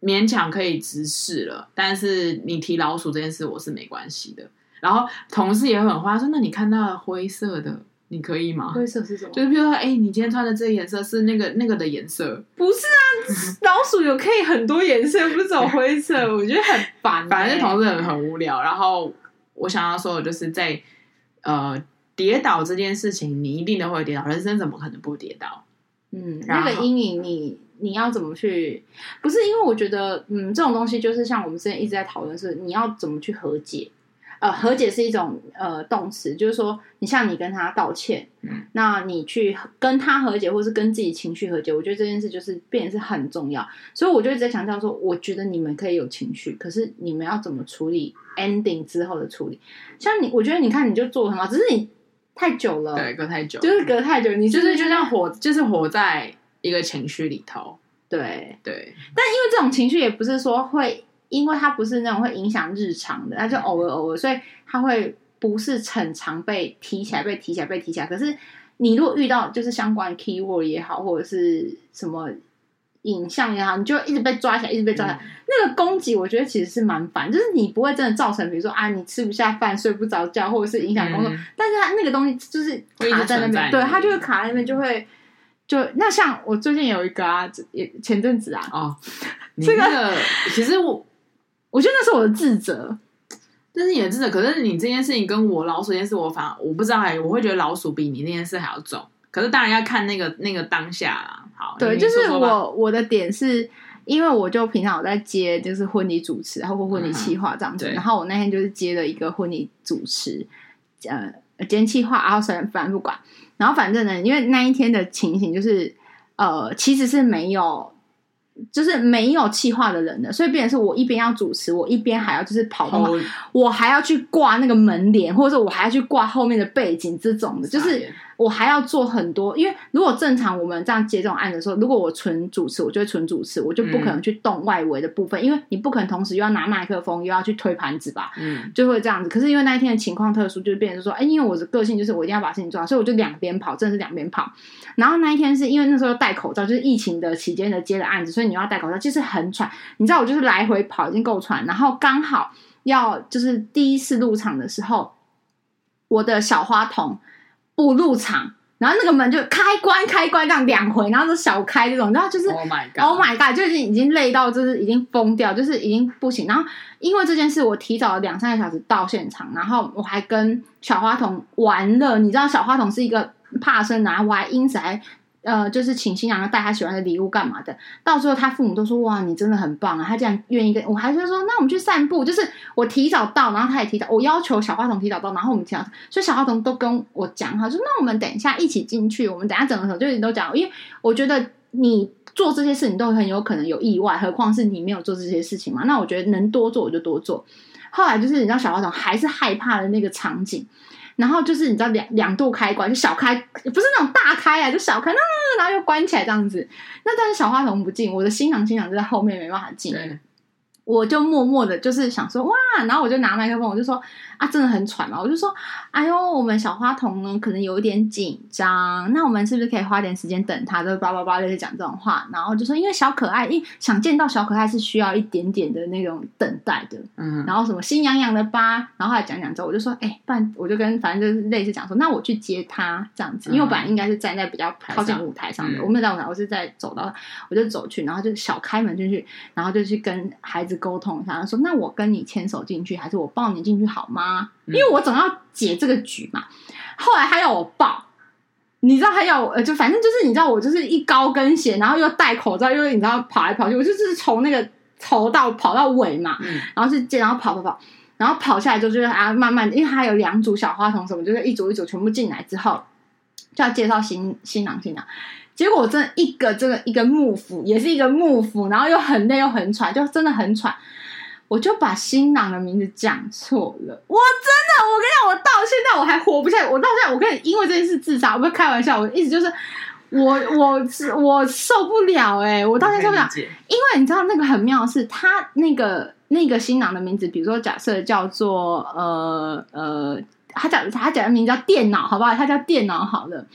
A: 勉强可以直视了，但是你提老鼠这件事，我是没关系的。然后同事也很花，说：“那你看到灰色的，你可以吗？
B: 灰色是什么？
A: 就是比如说，哎，你今天穿的这个颜色是那个那个的颜色？
B: 不是啊，老鼠有可以很多颜色，不是走灰色，我觉得很烦、欸。
A: 反正同事很很无聊。然后我想要说的就是在呃跌倒这件事情，你一定都会跌倒，人生怎么可能不跌倒？
B: 嗯，那个阴影你，你你要怎么去？不是因为我觉得，嗯，这种东西就是像我们之前一直在讨论，是你要怎么去和解。”呃，和解是一种呃动词，就是说，你像你跟他道歉，嗯，那你去跟他和解，或是跟自己情绪和解，我觉得这件事就是变得是很重要。所以我就一直在强调说，我觉得你们可以有情绪，可是你们要怎么处理 ending 之后的处理？像你，我觉得你看你就做得很好，只是你太久了，
A: 对，隔太久，
B: 就是隔太久，你
A: 就是就像活，就是活在一个情绪里头，
B: 对
A: 对。
B: 但因为这种情绪也不是说会。因为它不是那种会影响日常的，它就偶尔偶尔，所以它会不是很常被提起来、被提起来、被提起来。可是你如果遇到就是相关 keyword 也好，或者是什么影像也好，你就一直被抓起来，一直被抓起来。嗯、那个攻击，我觉得其实是蛮烦，就是你不会真的造成，比如说啊，你吃不下饭、睡不着觉，或者是影响工作。嗯、但是它那个东西就是卡在那边，对，它就会卡在那边，就会就那像我最近有一个啊，也前阵子啊，
A: 哦，这个、其实我。
B: 我觉得那是我的自责，
A: 这是你的自责。可是你这件事情跟我老鼠这件事，我反而我不知道哎，我会觉得老鼠比你那件事还要重。可是当然要看那个那个当下啦。好，
B: 对，就是我我的点是因为我就平常我在接就是婚礼主持，然后或婚礼企划这样子。嗯、然后我那天就是接了一个婚礼主持，呃，兼企划，然后反正不管。然后反正呢，因为那一天的情形就是呃，其实是没有。就是没有气化的人的，所以变成是我一边要主持，我一边还要就是跑动，我还要去挂那个门帘，或者说我还要去挂后面的背景这种的，就是我还要做很多，因为如果正常我们这样接这种案子的时候，如果我纯主持，我就会纯主持，我就不可能去动外围的部分，嗯、因为你不可能同时又要拿麦克风又要去推盘子吧，
A: 嗯，
B: 就会这样子。可是因为那一天的情况特殊，就变成说，哎，因为我的个性就是我一定要把事情做好，所以我就两边跑，真的是两边跑。然后那一天是因为那时候戴口罩，就是疫情的期间的接的案子，所以你要戴口罩，就是很喘。你知道我就是来回跑已经够喘，然后刚好要就是第一次入场的时候，我的小花童不入场。然后那个门就开关开关这样两回，然后是小开这种，然后就是
A: Oh my God
B: Oh my God，就已经已经累到就是已经疯掉，就是已经不行。然后因为这件事，我提早了两三个小时到现场，然后我还跟小花童玩了。你知道小花童是一个怕生的，然后我还因此还。呃，就是请新娘带他喜欢的礼物干嘛的，到时候他父母都说哇，你真的很棒啊！他这样愿意跟我，还是说那我们去散步，就是我提早到，然后他也提早，我要求小花童提早到，然后我们提早，所以小花童都跟我讲他，说那我们等一下一起进去，我们等下整个时候就都讲，因为我觉得你做这些事情都很有可能有意外，何况是你没有做这些事情嘛，那我觉得能多做我就多做。后来就是你知道小花童还是害怕的那个场景。然后就是你知道两两度开关，就小开不是那种大开啊，就小开，然后又关起来这样子。那但是小花童不进，我的新郎新娘就在后面没办法进。我就默默的，就是想说哇，然后我就拿麦克风，我就说啊，真的很喘嘛，我就说，哎呦，我们小花童呢，可能有一点紧张，那我们是不是可以花点时间等他？就叭叭叭就是讲这种话，然后就说，因为小可爱，因为想见到小可爱是需要一点点的那种等待的，嗯，然后什么心痒痒的吧，然后后来讲讲之后，我就说，哎、欸，不然我就跟反正就是类似讲说，那我去接他这样子，因为我本来应该是站在比较靠近舞台上的，嗯、我没有在舞台，我是在走到，我就走去，然后就小开门进去，然后就去跟孩子。沟通一下，他说：“那我跟你牵手进去，还是我抱你进去好吗？因为我总要解这个局嘛。”后来他要我抱，你知道他要我，呃，就反正就是你知道我就是一高跟鞋，然后又戴口罩，又你知道跑来跑去，我就是从那个头到跑到尾嘛，然后是接，然后跑跑跑，然后跑下来就就是啊，慢慢，因为他有两组小花童什么，就是一组一组全部进来之后，就要介绍新新郎新娘。结果我真的一个这个一个幕府，也是一个幕府，然后又很累又很喘，就真的很喘。我就把新郎的名字讲错了，我真的，我跟你讲，我到现在我还活不下来，我到现在我跟你因为这件事自杀，我不是开玩笑，我意思就是我我是我受不了哎、欸，我到现在受不了，因为你知道那个很妙的是，他那个那个新郎的名字，比如说假设叫做呃呃，他讲他讲的名字叫电脑，好不好？他叫电脑好了。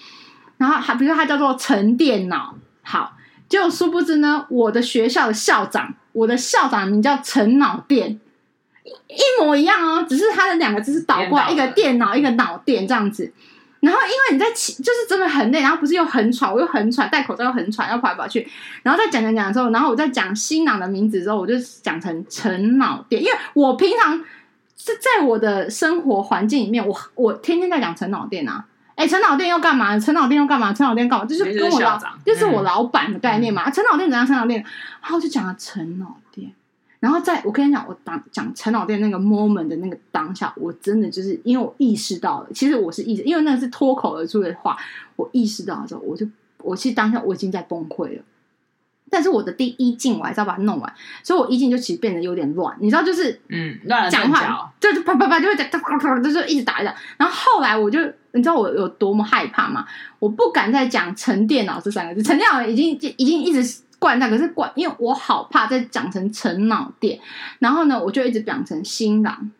B: 然后还比如说他叫做陈电脑，好，就殊不知呢，我的学校的校长，我的校长名叫陈脑电，一模一样哦，只是他的两个字是倒过来，一个电脑，一个脑电这样子。然后因为你在起，就是真的很累，然后不是又很喘，我又很喘，戴口罩又很喘，要跑来跑去。然后在讲讲讲的时候，然后我在讲新郎的名字之后，我就讲成陈脑电，因为我平常是在我的生活环境里面，我我天天在讲陈脑电啊。哎，陈老店又干嘛？陈老店又干嘛？陈老店干嘛？就是跟我老，就是我老板的概念嘛。陈老店怎样？陈老店，然后就讲了陈老店。然后在我跟你讲，我当讲陈老店那个 moment 的那个当下，我真的就是因为我意识到了，其实我是意识，因为那个是脱口而出的话，我意识到了之后，我就我其实当下我已经在崩溃了。但是我的第一镜我还是要把它弄完，所以我一镜就其实变得有点乱，你知道，就是
A: 嗯，乱讲话，
B: 就就啪啪啪就会讲，啪啪啪就一直打一打。然后后来我就，你知道我有多么害怕吗？我不敢再讲“陈电脑”这三个字，“陈电脑”已经已经一直惯他，可是惯，因为我好怕再讲成“陈脑电”。然后呢，我就一直讲成“新郎”，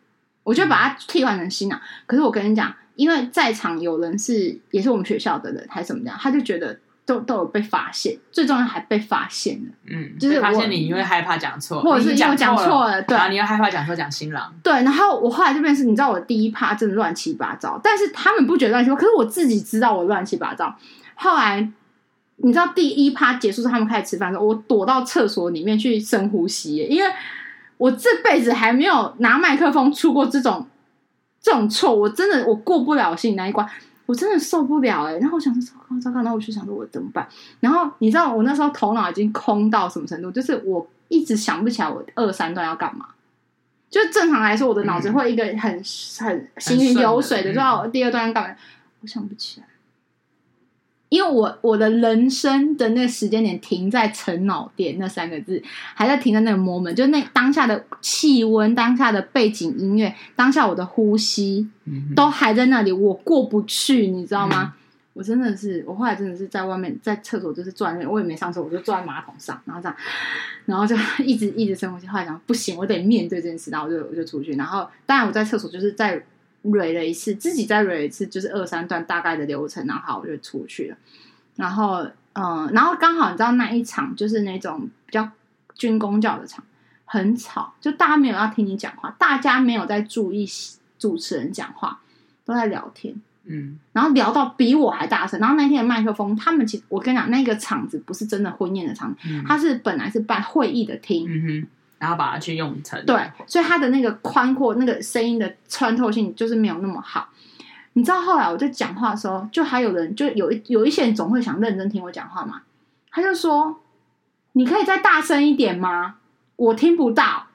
B: 我就把它替换成“新郎”。可是我跟你讲，因为在场有人是也是我们学校的人，还是怎么样，他就觉得。都都有被发现，最重要还被发现了。
A: 嗯，
B: 就是我
A: 发现你因为害怕讲错，
B: 或者是因为讲错了，对，
A: 然后你又害怕讲错讲新郎。
B: 对，然后我后来就变成，你知道我第一趴真的乱七八糟，但是他们不觉得乱七八糟，可是我自己知道我乱七八糟。后来你知道第一趴结束之后，他们开始吃饭的时候，我躲到厕所里面去深呼吸，因为我这辈子还没有拿麦克风出过这种这种错，我真的我过不了心里那一关。我真的受不了哎、欸，然后我想说糟糕糟糕，然后我就想说我怎么办？然后你知道我那时候头脑已经空到什么程度？就是我一直想不起来我二三段要干嘛。就正常来说，我的脑子会一个很、嗯、很行云流水的，知道我第二段要干嘛？嗯、我想不起来。因为我我的人生的那个时间点停在陈脑店那三个字，还在停在那个 moment，就那当下的气温、当下的背景音乐、当下我的呼吸，都还在那里，我过不去，你知道吗？嗯、我真的是，我后来真的是在外面，在厕所就是坐在那边，我也没上厕所，我就坐在马桶上，然后这样，然后就 一直一直深呼吸。后来想不行，我得面对这件事，然后我就我就出去。然后当然我在厕所就是再蕊了一次，自己再蕊一次，就是二三段大概的流程，然后好我就出去了。然后嗯，然后刚好你知道那一场就是那种比较军工教的场，很吵，就大家没有要听你讲话，大家没有在注意主持人讲话，都在聊天。
A: 嗯，
B: 然后聊到比我还大声，然后那天的麦克风，他们其实我跟你讲，那个场子不是真的婚宴的场子，嗯、它是本来是办会议的厅，
A: 嗯哼，然后把它去用成
B: 对，所以它的那个宽阔，那个声音的穿透性就是没有那么好。你知道后来我在讲话的时候，就还有人就有一有一些人总会想认真听我讲话嘛，他就说：“你可以再大声一点吗？我听不到。”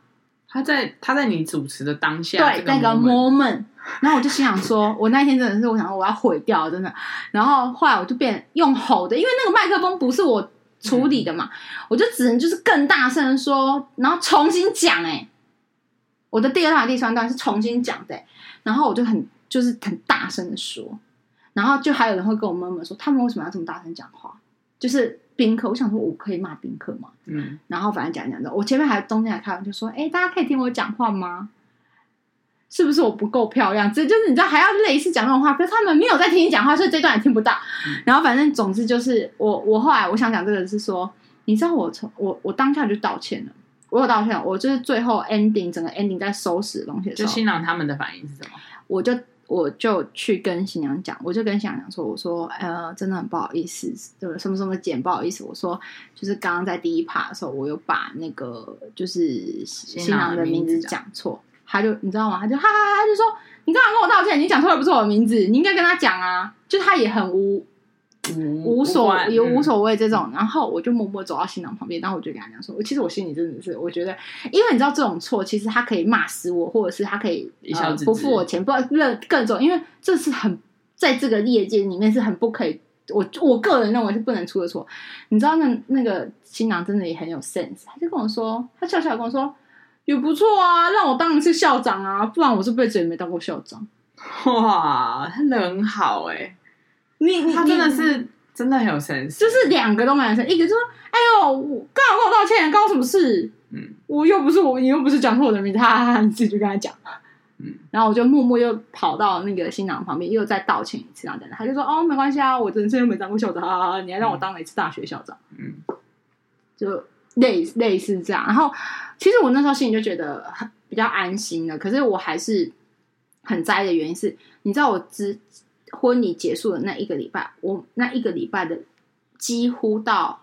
A: 他在他在你主持的当下，
B: 对那个 moment。然后我就心想说，我那一天真的是，我想说我要毁掉，真的。然后后来我就变用吼的，因为那个麦克风不是我处理的嘛，嗯、我就只能就是更大声说，然后重新讲。哎，我的第二段、第三段是重新讲的。然后我就很就是很大声的说，然后就还有人会跟我妈妈说，他们为什么要这么大声讲话？就是宾客，我想说我可以骂宾客吗？嗯。然后反正讲讲的，我前面还中间还开玩笑说，哎，大家可以听我讲话吗？是不是我不够漂亮？这就是你知道还要类似讲那种话，可是他们没有在听你讲话，所以这段也听不到。嗯、然后反正总之就是我我后来我想讲这个是说，你知道我从我我当下就道歉了，我有道歉，我就是最后 ending 整个 ending 在收拾东西的时候，
A: 就新郎他们的反应是什么？
B: 我就我就去跟新娘讲，我就跟新娘讲说，我说呃真的很不好意思，对什么什么简不好意思，我说就是刚刚在第一趴的时候，我有把那个就是新郎的名字讲错。他就你知道吗？他就哈哈哈，他就说你干嘛跟我道歉？你讲错了不是我的名字，你应该跟他讲啊。就他也很无无所也无所谓这种。然后我就默默走到新郎旁边，然后我就跟他讲说，其实我心里真的是，我觉得，因为你知道这种错，其实他可以骂死我，或者是他可以呃不付我钱，不更更重，因为这是很在这个业界里面是很不可以。我我个人认为是不能出的错。你知道那那个新郎真的也很有 sense，他就跟我说，他笑笑跟我说。也不错啊，让我当一次校长啊，不然我这辈子也没当过校长。
A: 哇，他人好哎、欸，你，你他真的是真的很有 sense，
B: 就是两个都蛮有 sense，一个就说：“哎呦，刚好跟我道歉，干我什么事？”嗯，我又不是我，你又不是讲错我的名字，哈哈哈，你自己就跟他讲。嗯，然后我就默默又跑到那个新郎旁边，又再道歉一次，然后等等，他就说：“哦，没关系啊，我人生又没当过校长，你还让我当了一次大学校长。”嗯，就。类类似这样，然后其实我那时候心里就觉得很比较安心了。可是我还是很在意的原因是，你知道我之婚礼结束的那一个礼拜，我那一个礼拜的几乎到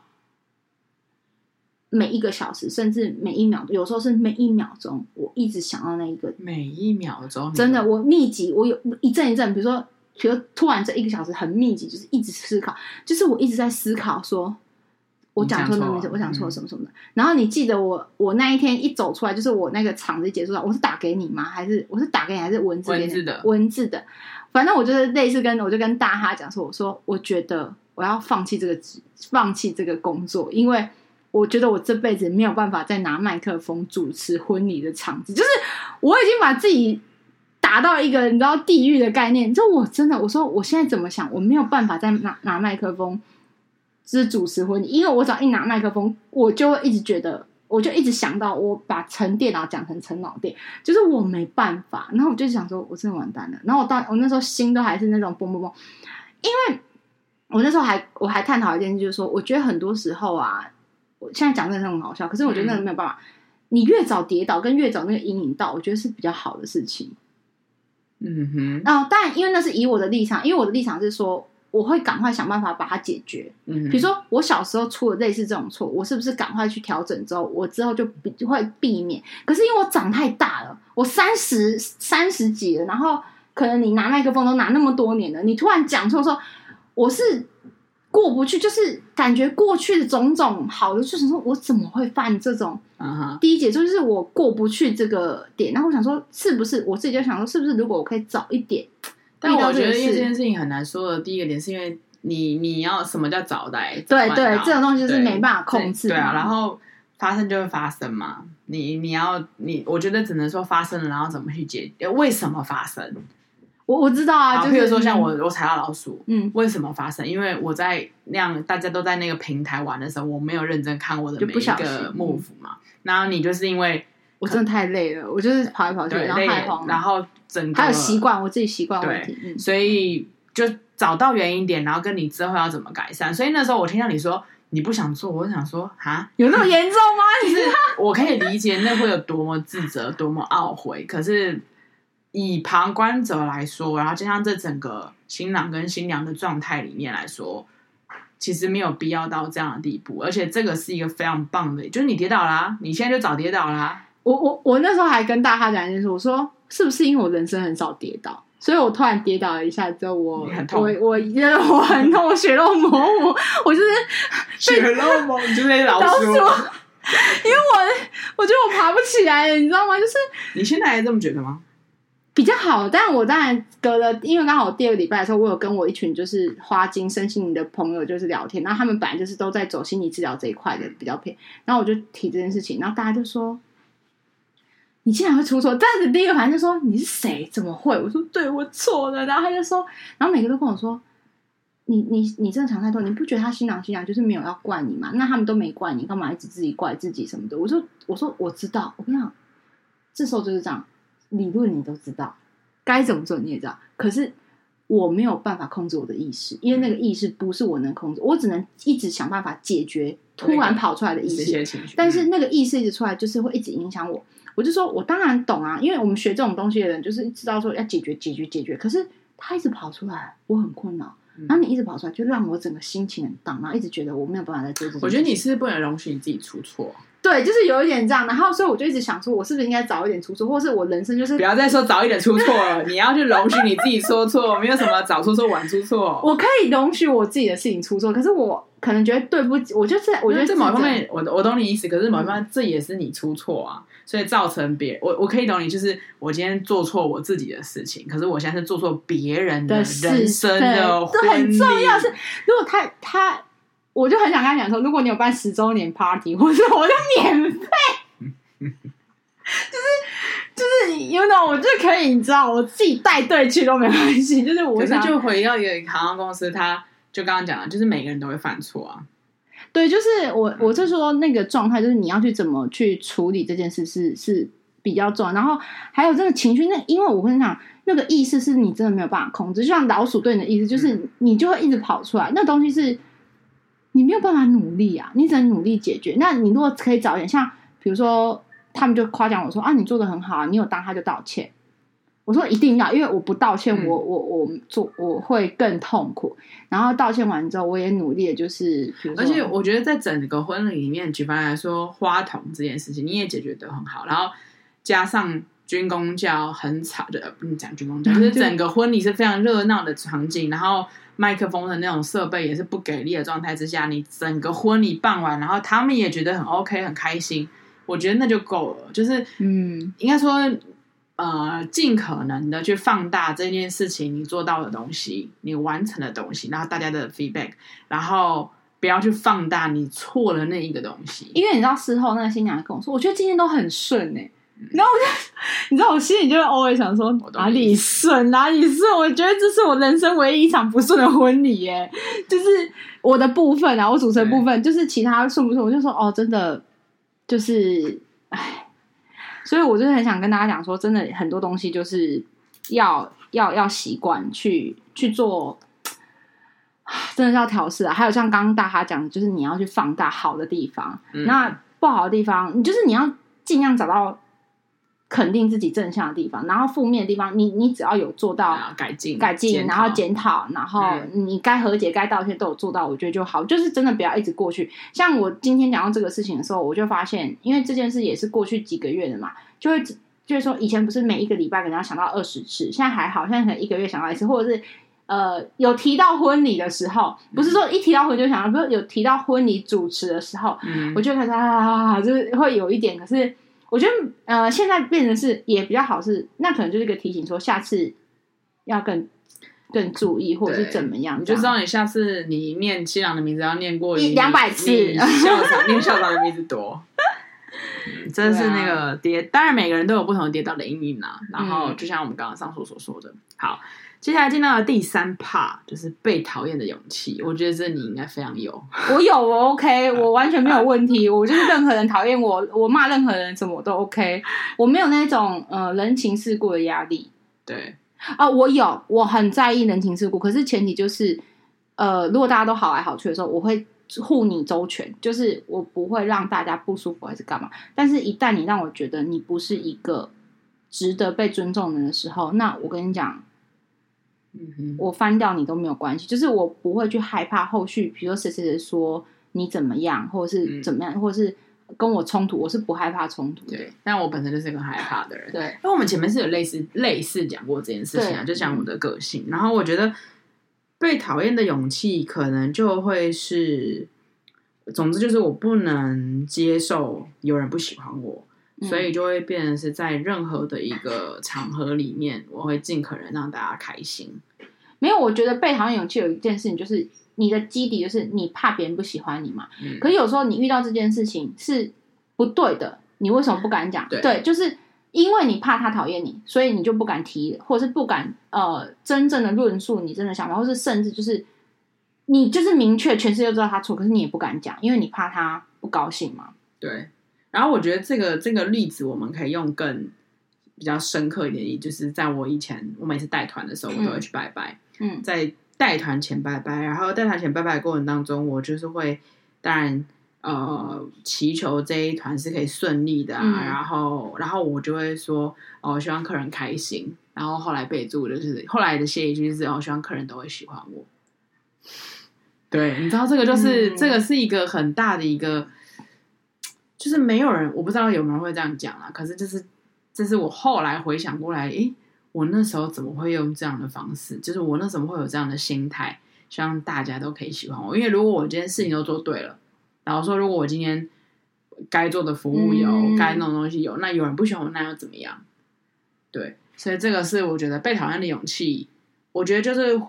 B: 每一个小时，甚至每一秒，有时候是每一秒钟，我一直想到那一个
A: 每一秒钟，
B: 真的，我密集，我有一阵一阵，比如说，比如突然这一个小时很密集，就是一直思考，就是我一直在思考说。我讲错那个名字，我讲错了什么什么的。嗯、然后你记得我，我那一天一走出来，就是我那个场子结束了，我是打给你吗？还是我是打给你，还是文字？
A: 文字的，
B: 文字的。反正我就是类似跟我就跟大哈讲说，我说我觉得我要放弃这个职，放弃这个工作，因为我觉得我这辈子没有办法再拿麦克风主持婚礼的场子，就是我已经把自己打到一个你知道地狱的概念。就我真的，我说我现在怎么想，我没有办法再拿拿麦克风。是主持婚礼，因为我只要一拿麦克风，我就会一直觉得，我就一直想到我把陈电脑讲成陈老电，就是我没办法。然后我就想说，我真的完蛋了。然后我到我那时候心都还是那种嘣嘣嘣，因为我那时候还我还探讨一件事，就是说，我觉得很多时候啊，我现在讲真的很好笑，可是我觉得那个没有办法。嗯、你越早跌倒，跟越早那个阴影到，我觉得是比较好的事情。
A: 嗯哼。
B: 然后，但因为那是以我的立场，因为我的立场是说。我会赶快想办法把它解决。嗯，比如说我小时候出了类似这种错，我是不是赶快去调整之后，我之后就比会避免？可是因为我长太大了，我三十三十几了，然后可能你拿麦克风都拿那么多年了，你突然讲错说，我是过不去，就是感觉过去的种种好的，就是说我怎么会犯这种第一节就是我过不去这个点。然后我想说，是不是我自己就想说，是不是如果我可以早一点？
A: 但我觉得因为这件事情很难说的。第一个点是因为你你要什么叫早来？
B: 对对，这种东西就是没办法控制。
A: 对啊，然后发生就会发生嘛。你你要你，我觉得只能说发生了，然后怎么去解决？为什么发生？
B: 我我知道啊，就是
A: 说像我我踩到老鼠，
B: 嗯，
A: 为什么发生？因为我在那样大家都在那个平台玩的时候，我没有认真看我的每一个 move 嘛。然后你就是因为
B: 我真的太累了，我就是跑来跑去，然后太慌，
A: 然后整个
B: 还有习惯，我自己习惯问题，嗯，
A: 所以就找到原因点，然后跟你之后要怎么改善。所以那时候我听到你说你不想做，我就想说啊，
B: 有那么严重吗？
A: 其实我可以理解那会有多么自责，多么懊悔，可是。以旁观者来说，然后就像这整个新郎跟新娘的状态里面来说，其实没有必要到这样的地步。而且这个是一个非常棒的，就是你跌倒啦、啊，你现在就早跌倒啦、啊。
B: 我我我那时候还跟大哈讲一件事，我说是不是因为我人生很少跌倒，所以我突然跌倒了一下之后，我
A: 很痛，
B: 我我觉得我很痛，我血肉模糊，我就是
A: 血肉模糊，就是那些老鼠，
B: 因为我我觉得我爬不起来了，你知道吗？就是
A: 你现在还这么觉得吗？
B: 比较好，但我当然隔了，因为刚好第二个礼拜的时候，我有跟我一群就是花精身心灵的朋友就是聊天，然后他们本来就是都在走心理治疗这一块的比较偏，然后我就提这件事情，然后大家就说你竟然会出错，但是第一个反应就说你是谁？怎么会？我说对，我错了，然后他就说，然后每个都跟我说你你你真的想太多，你不觉得他新郎新娘就是没有要怪你吗？那他们都没怪你，干嘛一直自己怪自己什么的？我说我说我知道，我跟你讲，这时候就是这样。理论你都知道，该怎么做你也知道，可是我没有办法控制我的意识，因为那个意识不是我能控制，我只能一直想办法解决突然跑出来的意识。但是那个意识一直出来，就是会一直影响我。我就说，我当然懂啊，因为我们学这种东西的人，就是知道说要解决、解决、解决。可是他一直跑出来，我很困扰。然后你一直跑出来，就让我整个心情很荡，然后一直觉得我没有办法再做这。
A: 我觉得你是不能容许你自己出错。
B: 对，就是有一点这样，然后所以我就一直想说，我是不是应该早一点出错，或是我人生就是
A: 不要再说早一点出错了，你要去容许你自己说错，没有什么早出错晚出错。
B: 我可以容许我自己的事情出错，可是我可能觉得对不起，我就是我觉得
A: 这某方面，我我懂你意思，可是某方面这也是你出错啊，所以造成别我我可以懂你，就是我今天做错我自己的事情，可是我现在是做错别人的人生的
B: 这很重要是，如果他他。我就很想跟他讲说，如果你有办十周年 party，或者我就免费，就是就是，you know，我就可以，你知道，我自己带队去都没关系。就是我，可
A: 是就回到一个航空公司，他就刚刚讲了，就是每个人都会犯错啊。
B: 对，就是我，我是说那个状态，就是你要去怎么去处理这件事是是比较重要。然后还有这个情绪，那因为我跟你讲，那个意识是你真的没有办法控制，就像老鼠对你的意思，就是你就会一直跑出来，嗯、那东西是。你没有办法努力啊，你只能努力解决。那你如果可以早点，像比如说，他们就夸奖我说啊，你做的很好啊，你有当他就道歉。我说一定要，因为我不道歉，嗯、我我我做我会更痛苦。然后道歉完之后，我也努力的，就是
A: 而且我觉得在整个婚礼里面，举凡来说花童这件事情，你也解决的很好。然后加上军工教很吵的，不能讲军工教，就是整个婚礼是非常热闹的场景，然后。麦克风的那种设备也是不给力的状态之下，你整个婚礼办完，然后他们也觉得很 OK 很开心，我觉得那就够了。就是，嗯，应该说，呃，尽可能的去放大这件事情你做到的东西，你完成的东西，然后大家的 feedback，然后不要去放大你错了那一个东西。
B: 因为你知道事后那个新娘跟我说，我觉得今天都很顺哎。然后我就，你知道，我心里就会偶尔想说，哪里顺哪里顺。我觉得这是我人生唯一一场不顺的婚礼耶，就是我的部分啊，我主持的部分，就是其他顺不顺，我就说哦，真的就是，唉，所以我就是很想跟大家讲说，真的很多东西就是要要要习惯去去做，真的是要调试啊。还有像刚刚大哈讲的，就是你要去放大好的地方，嗯、那不好的地方，你就是你要尽量找到。肯定自己正向的地方，然后负面的地方，你你只要有做到
A: 改进、
B: 改进，然后检讨，然后你该和解、该道歉都有做到，我觉得就好。就是真的不要一直过去。像我今天讲到这个事情的时候，我就发现，因为这件事也是过去几个月的嘛，就会就是说，以前不是每一个礼拜可能要想到二十次，现在还好，现在可能一个月想到一次，或者是呃有提到婚礼的时候，不是说一提到婚就想到，不是有提到婚礼主持的时候，嗯、我就开始啊，就是会有一点，可是。我觉得呃，现在变成是也比较好是，是那可能就是一个提醒，说下次要更更注意，或者是怎么样，
A: 你就知道你下次你念七郎的名字要念过一
B: 两百次，
A: 校长念校长的名字多。真的是那个跌，当然每个人都有不同的跌倒的阴影啊。然后就像我们刚刚上述所说的，好，接下来进到了第三 part，就是被讨厌的勇气。我觉得这你应该非常有，
B: 我有，我 OK，我完全没有问题。我就是任何人讨厌我，我骂任何人什么我都 OK，我没有那种呃人情世故的压力。
A: 对
B: 啊，我有，我很在意人情世故，可是前提就是呃，如果大家都好来好去的时候，我会。护你周全，就是我不会让大家不舒服还是干嘛。但是，一旦你让我觉得你不是一个值得被尊重的人的时候，那我跟你讲，
A: 嗯哼，
B: 我翻掉你都没有关系。就是我不会去害怕后续，比如说谁谁谁说你怎么样，或者是怎么样，嗯、或者是跟我冲突，我是不害怕冲突的。
A: 对，但我本身就是一个害怕的人。
B: 对，
A: 因为我们前面是有类似类似讲过这件事情啊，就讲我的个性。然后我觉得。被讨厌的勇气，可能就会是，总之就是我不能接受有人不喜欢我，嗯、所以就会变成是在任何的一个场合里面，我会尽可能让大家开心。
B: 没有，我觉得被讨厌勇气有一件事情，就是你的基底就是你怕别人不喜欢你嘛。嗯、可是有时候你遇到这件事情是不对的，你为什么不敢讲？
A: 对，
B: 对，就是。因为你怕他讨厌你，所以你就不敢提，或者是不敢呃真正的论述你真的想法，或是甚至就是你就是明确全世界都知道他错，可是你也不敢讲，因为你怕他不高兴嘛。
A: 对。然后我觉得这个这个例子我们可以用更比较深刻一点，就是在我以前我每次带团的时候，我都会去拜拜。
B: 嗯，
A: 在带团前拜拜，然后带团前拜拜的过程当中，我就是会当然。呃，祈求这一团是可以顺利的啊，嗯、然后，然后我就会说，哦，希望客人开心。然后后来备注的就是，后来的谢一句就是，哦，希望客人都会喜欢我。对，你知道这个就是，嗯、这个是一个很大的一个，就是没有人，我不知道有没有人会这样讲啊。可是，就是，这是我后来回想过来，诶，我那时候怎么会用这样的方式？就是我那时候会有这样的心态，希望大家都可以喜欢我。因为如果我今天事情都做对了。然后说，如果我今天该做的服务有，嗯、该弄的东西有，那有人不喜欢我，那又怎么样？对，所以这个是我觉得被讨厌的勇气。我觉得就是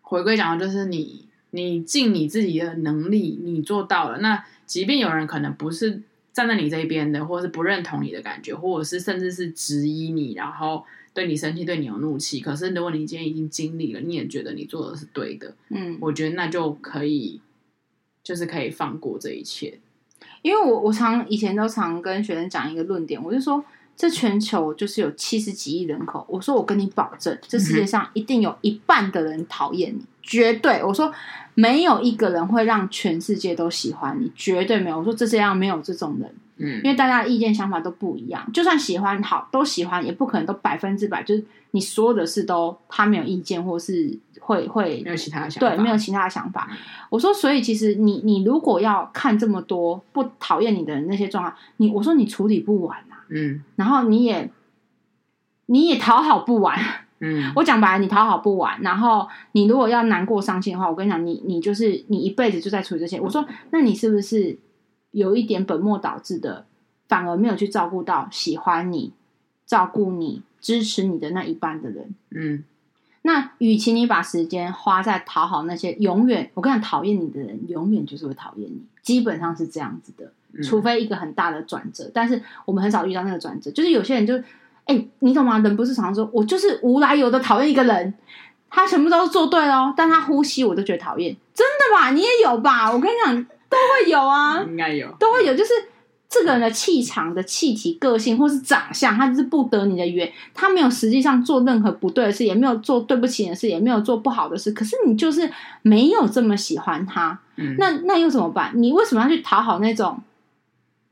A: 回归讲的，就是你你尽你自己的能力，你做到了。那即便有人可能不是站在你这一边的，或者是不认同你的感觉，或者是甚至是质疑你，然后对你生气，对你有怒气。可是如果你今天已经经历了，你也觉得你做的是对的，
B: 嗯，
A: 我觉得那就可以。就是可以放过这一切，
B: 因为我我常以前都常跟学生讲一个论点，我就说，这全球就是有七十几亿人口，我说我跟你保证，这世界上一定有一半的人讨厌你，绝对，我说没有一个人会让全世界都喜欢你，绝对没有，我说这世界上没有这种人，
A: 嗯，
B: 因为大家的意见想法都不一样，就算喜欢好都喜欢，也不可能都百分之百，就是你所有的事都他没有意见或是。会会
A: 没有其他的想法，
B: 对，没有其他的想法。我说，所以其实你你如果要看这么多不讨厌你的人那些状况，你我说你处理不完啊，
A: 嗯，
B: 然后你也你也讨好不完，
A: 嗯，
B: 我讲白了，你讨好不完。然后你如果要难过伤心的话，我跟你讲，你你就是你一辈子就在处理这些。我说，那你是不是有一点本末倒置的，反而没有去照顾到喜欢你、照顾你、支持你的那一半的人？
A: 嗯。
B: 那与其你把时间花在讨好那些永远，我跟你讲，讨厌你的人，永远就是会讨厌你，基本上是这样子的，除非一个很大的转折。但是我们很少遇到那个转折，就是有些人就，你懂吗？人不是常常说我就是无来由的讨厌一个人，他全部都是做对哦，但他呼吸我都觉得讨厌，真的吧？你也有吧？我跟你讲，都会有啊，
A: 应该有，
B: 都会有，就是。这个人的气场的气体、个性，或是长相，他就是不得你的缘。他没有实际上做任何不对的事，也没有做对不起你的事，也没有做不好的事。可是你就是没有这么喜欢他，
A: 嗯、
B: 那那又怎么办？你为什么要去讨好那种？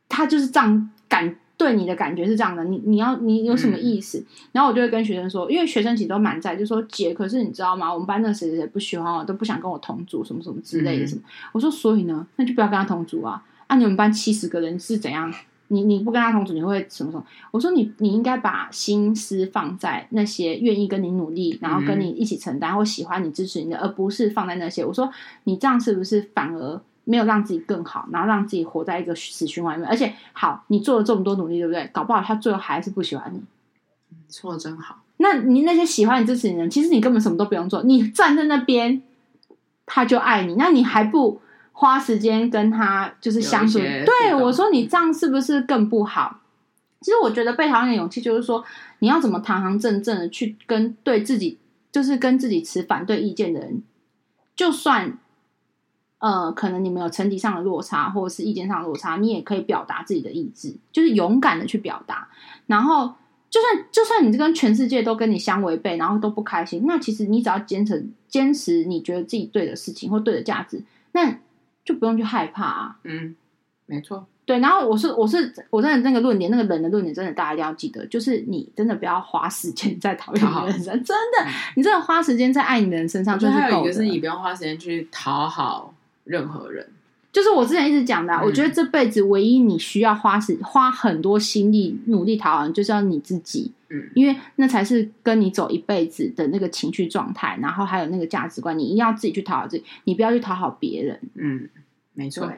B: 他就是这样感对你的感觉是这样的。你你要你有什么意思？嗯、然后我就会跟学生说，因为学生其实都蛮在，就说姐，可是你知道吗？我们班那谁谁谁不喜欢我，都不想跟我同组，什么什么之类的什么。嗯、我说，所以呢，那就不要跟他同组啊。啊！你们班七十个人是怎样？你你不跟他同组，你会什么什么？我说你你应该把心思放在那些愿意跟你努力，然后跟你一起承担，或喜欢你、支持你的，而不是放在那些。我说你这样是不是反而没有让自己更好，然后让自己活在一个死循环里面？而且好，你做了这么多努力，对不对？搞不好他最后还是不喜欢你。
A: 说的真好。那
B: 你那些喜欢你、支持你的人，其实你根本什么都不用做，你站在那边，他就爱你。那你还不？花时间跟他就是相处。对，我说你这样是不是更不好？其实我觉得被讨厌的勇气就是说，你要怎么堂堂正正的去跟对自己，就是跟自己持反对意见的人，就算呃可能你们有层级上的落差或者是意见上的落差，你也可以表达自己的意志，就是勇敢的去表达。然后就算就算你这跟全世界都跟你相违背，然后都不开心，那其实你只要坚持坚持你觉得自己对的事情或对的价值，那就不用去害怕啊。
A: 嗯，没错。
B: 对，然后我是我是我真的那个论点，那个人的论点，真的大家一定要记得，就是你真的不要花时间在讨厌别人身上，真的，嗯、你真的花时间在爱你的人身上，就是
A: 还有一个是你不用花时间去讨好任何人，
B: 就是我之前一直讲的、啊，嗯、我觉得这辈子唯一你需要花时花很多心力努力讨好，就是要你自己，嗯，因为那才是跟你走一辈子的那个情绪状态，然后还有那个价值观，你一定要自己去讨好自己，你不要去讨好别人，
A: 嗯，没错。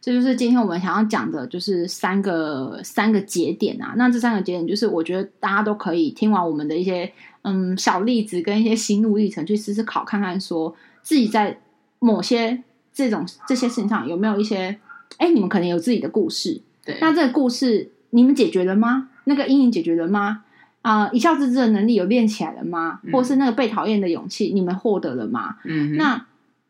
B: 这就是今天我们想要讲的，就是三个三个节点啊。那这三个节点，就是我觉得大家都可以听完我们的一些嗯小例子跟一些心路历程，去思考看看，说自己在某些这种这些事情上有没有一些，哎，你们可能有自己的故事。
A: 对，
B: 那这个故事你们解决了吗？那个阴影解决了吗？啊、呃，一笑置之的能力有练起来了吗？嗯、或是那个被讨厌的勇气，你们获得了吗？
A: 嗯，
B: 那。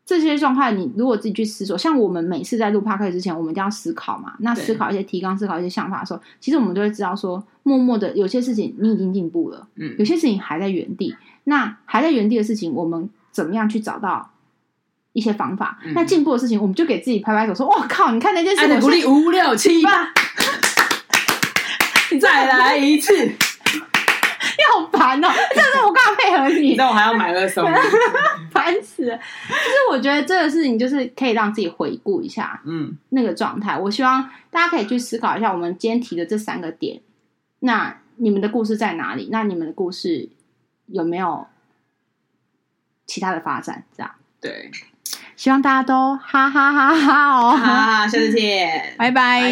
B: 这些状态，你如果自己去思索，像我们每次在录 podcast 之前，我们一定要思考嘛。那思考一些提纲，思考一些想法的时候，其实我们都会知道说，默默的有些事情你已经进步了，嗯，有些事情还在原地。那还在原地的事情，我们怎么样去找到一些方法？嗯、那进步的事情，我们就给自己拍拍手，说：“我靠！你看那件事鼓励
A: 五六七八，再来一次。”
B: 好烦哦！这是我刚刚配合你，
A: 那我还要买二送一，
B: 烦死了。就是我觉得这个事情，就是可以让自己回顾一下，嗯，那个状态。我希望大家可以去思考一下，我们今天提的这三个点，那你们的故事在哪里？那你们的故事有没有其他的发展？这样
A: 对，
B: 希望大家都哈哈哈哈哦！
A: 哈，下次见，
B: 拜拜。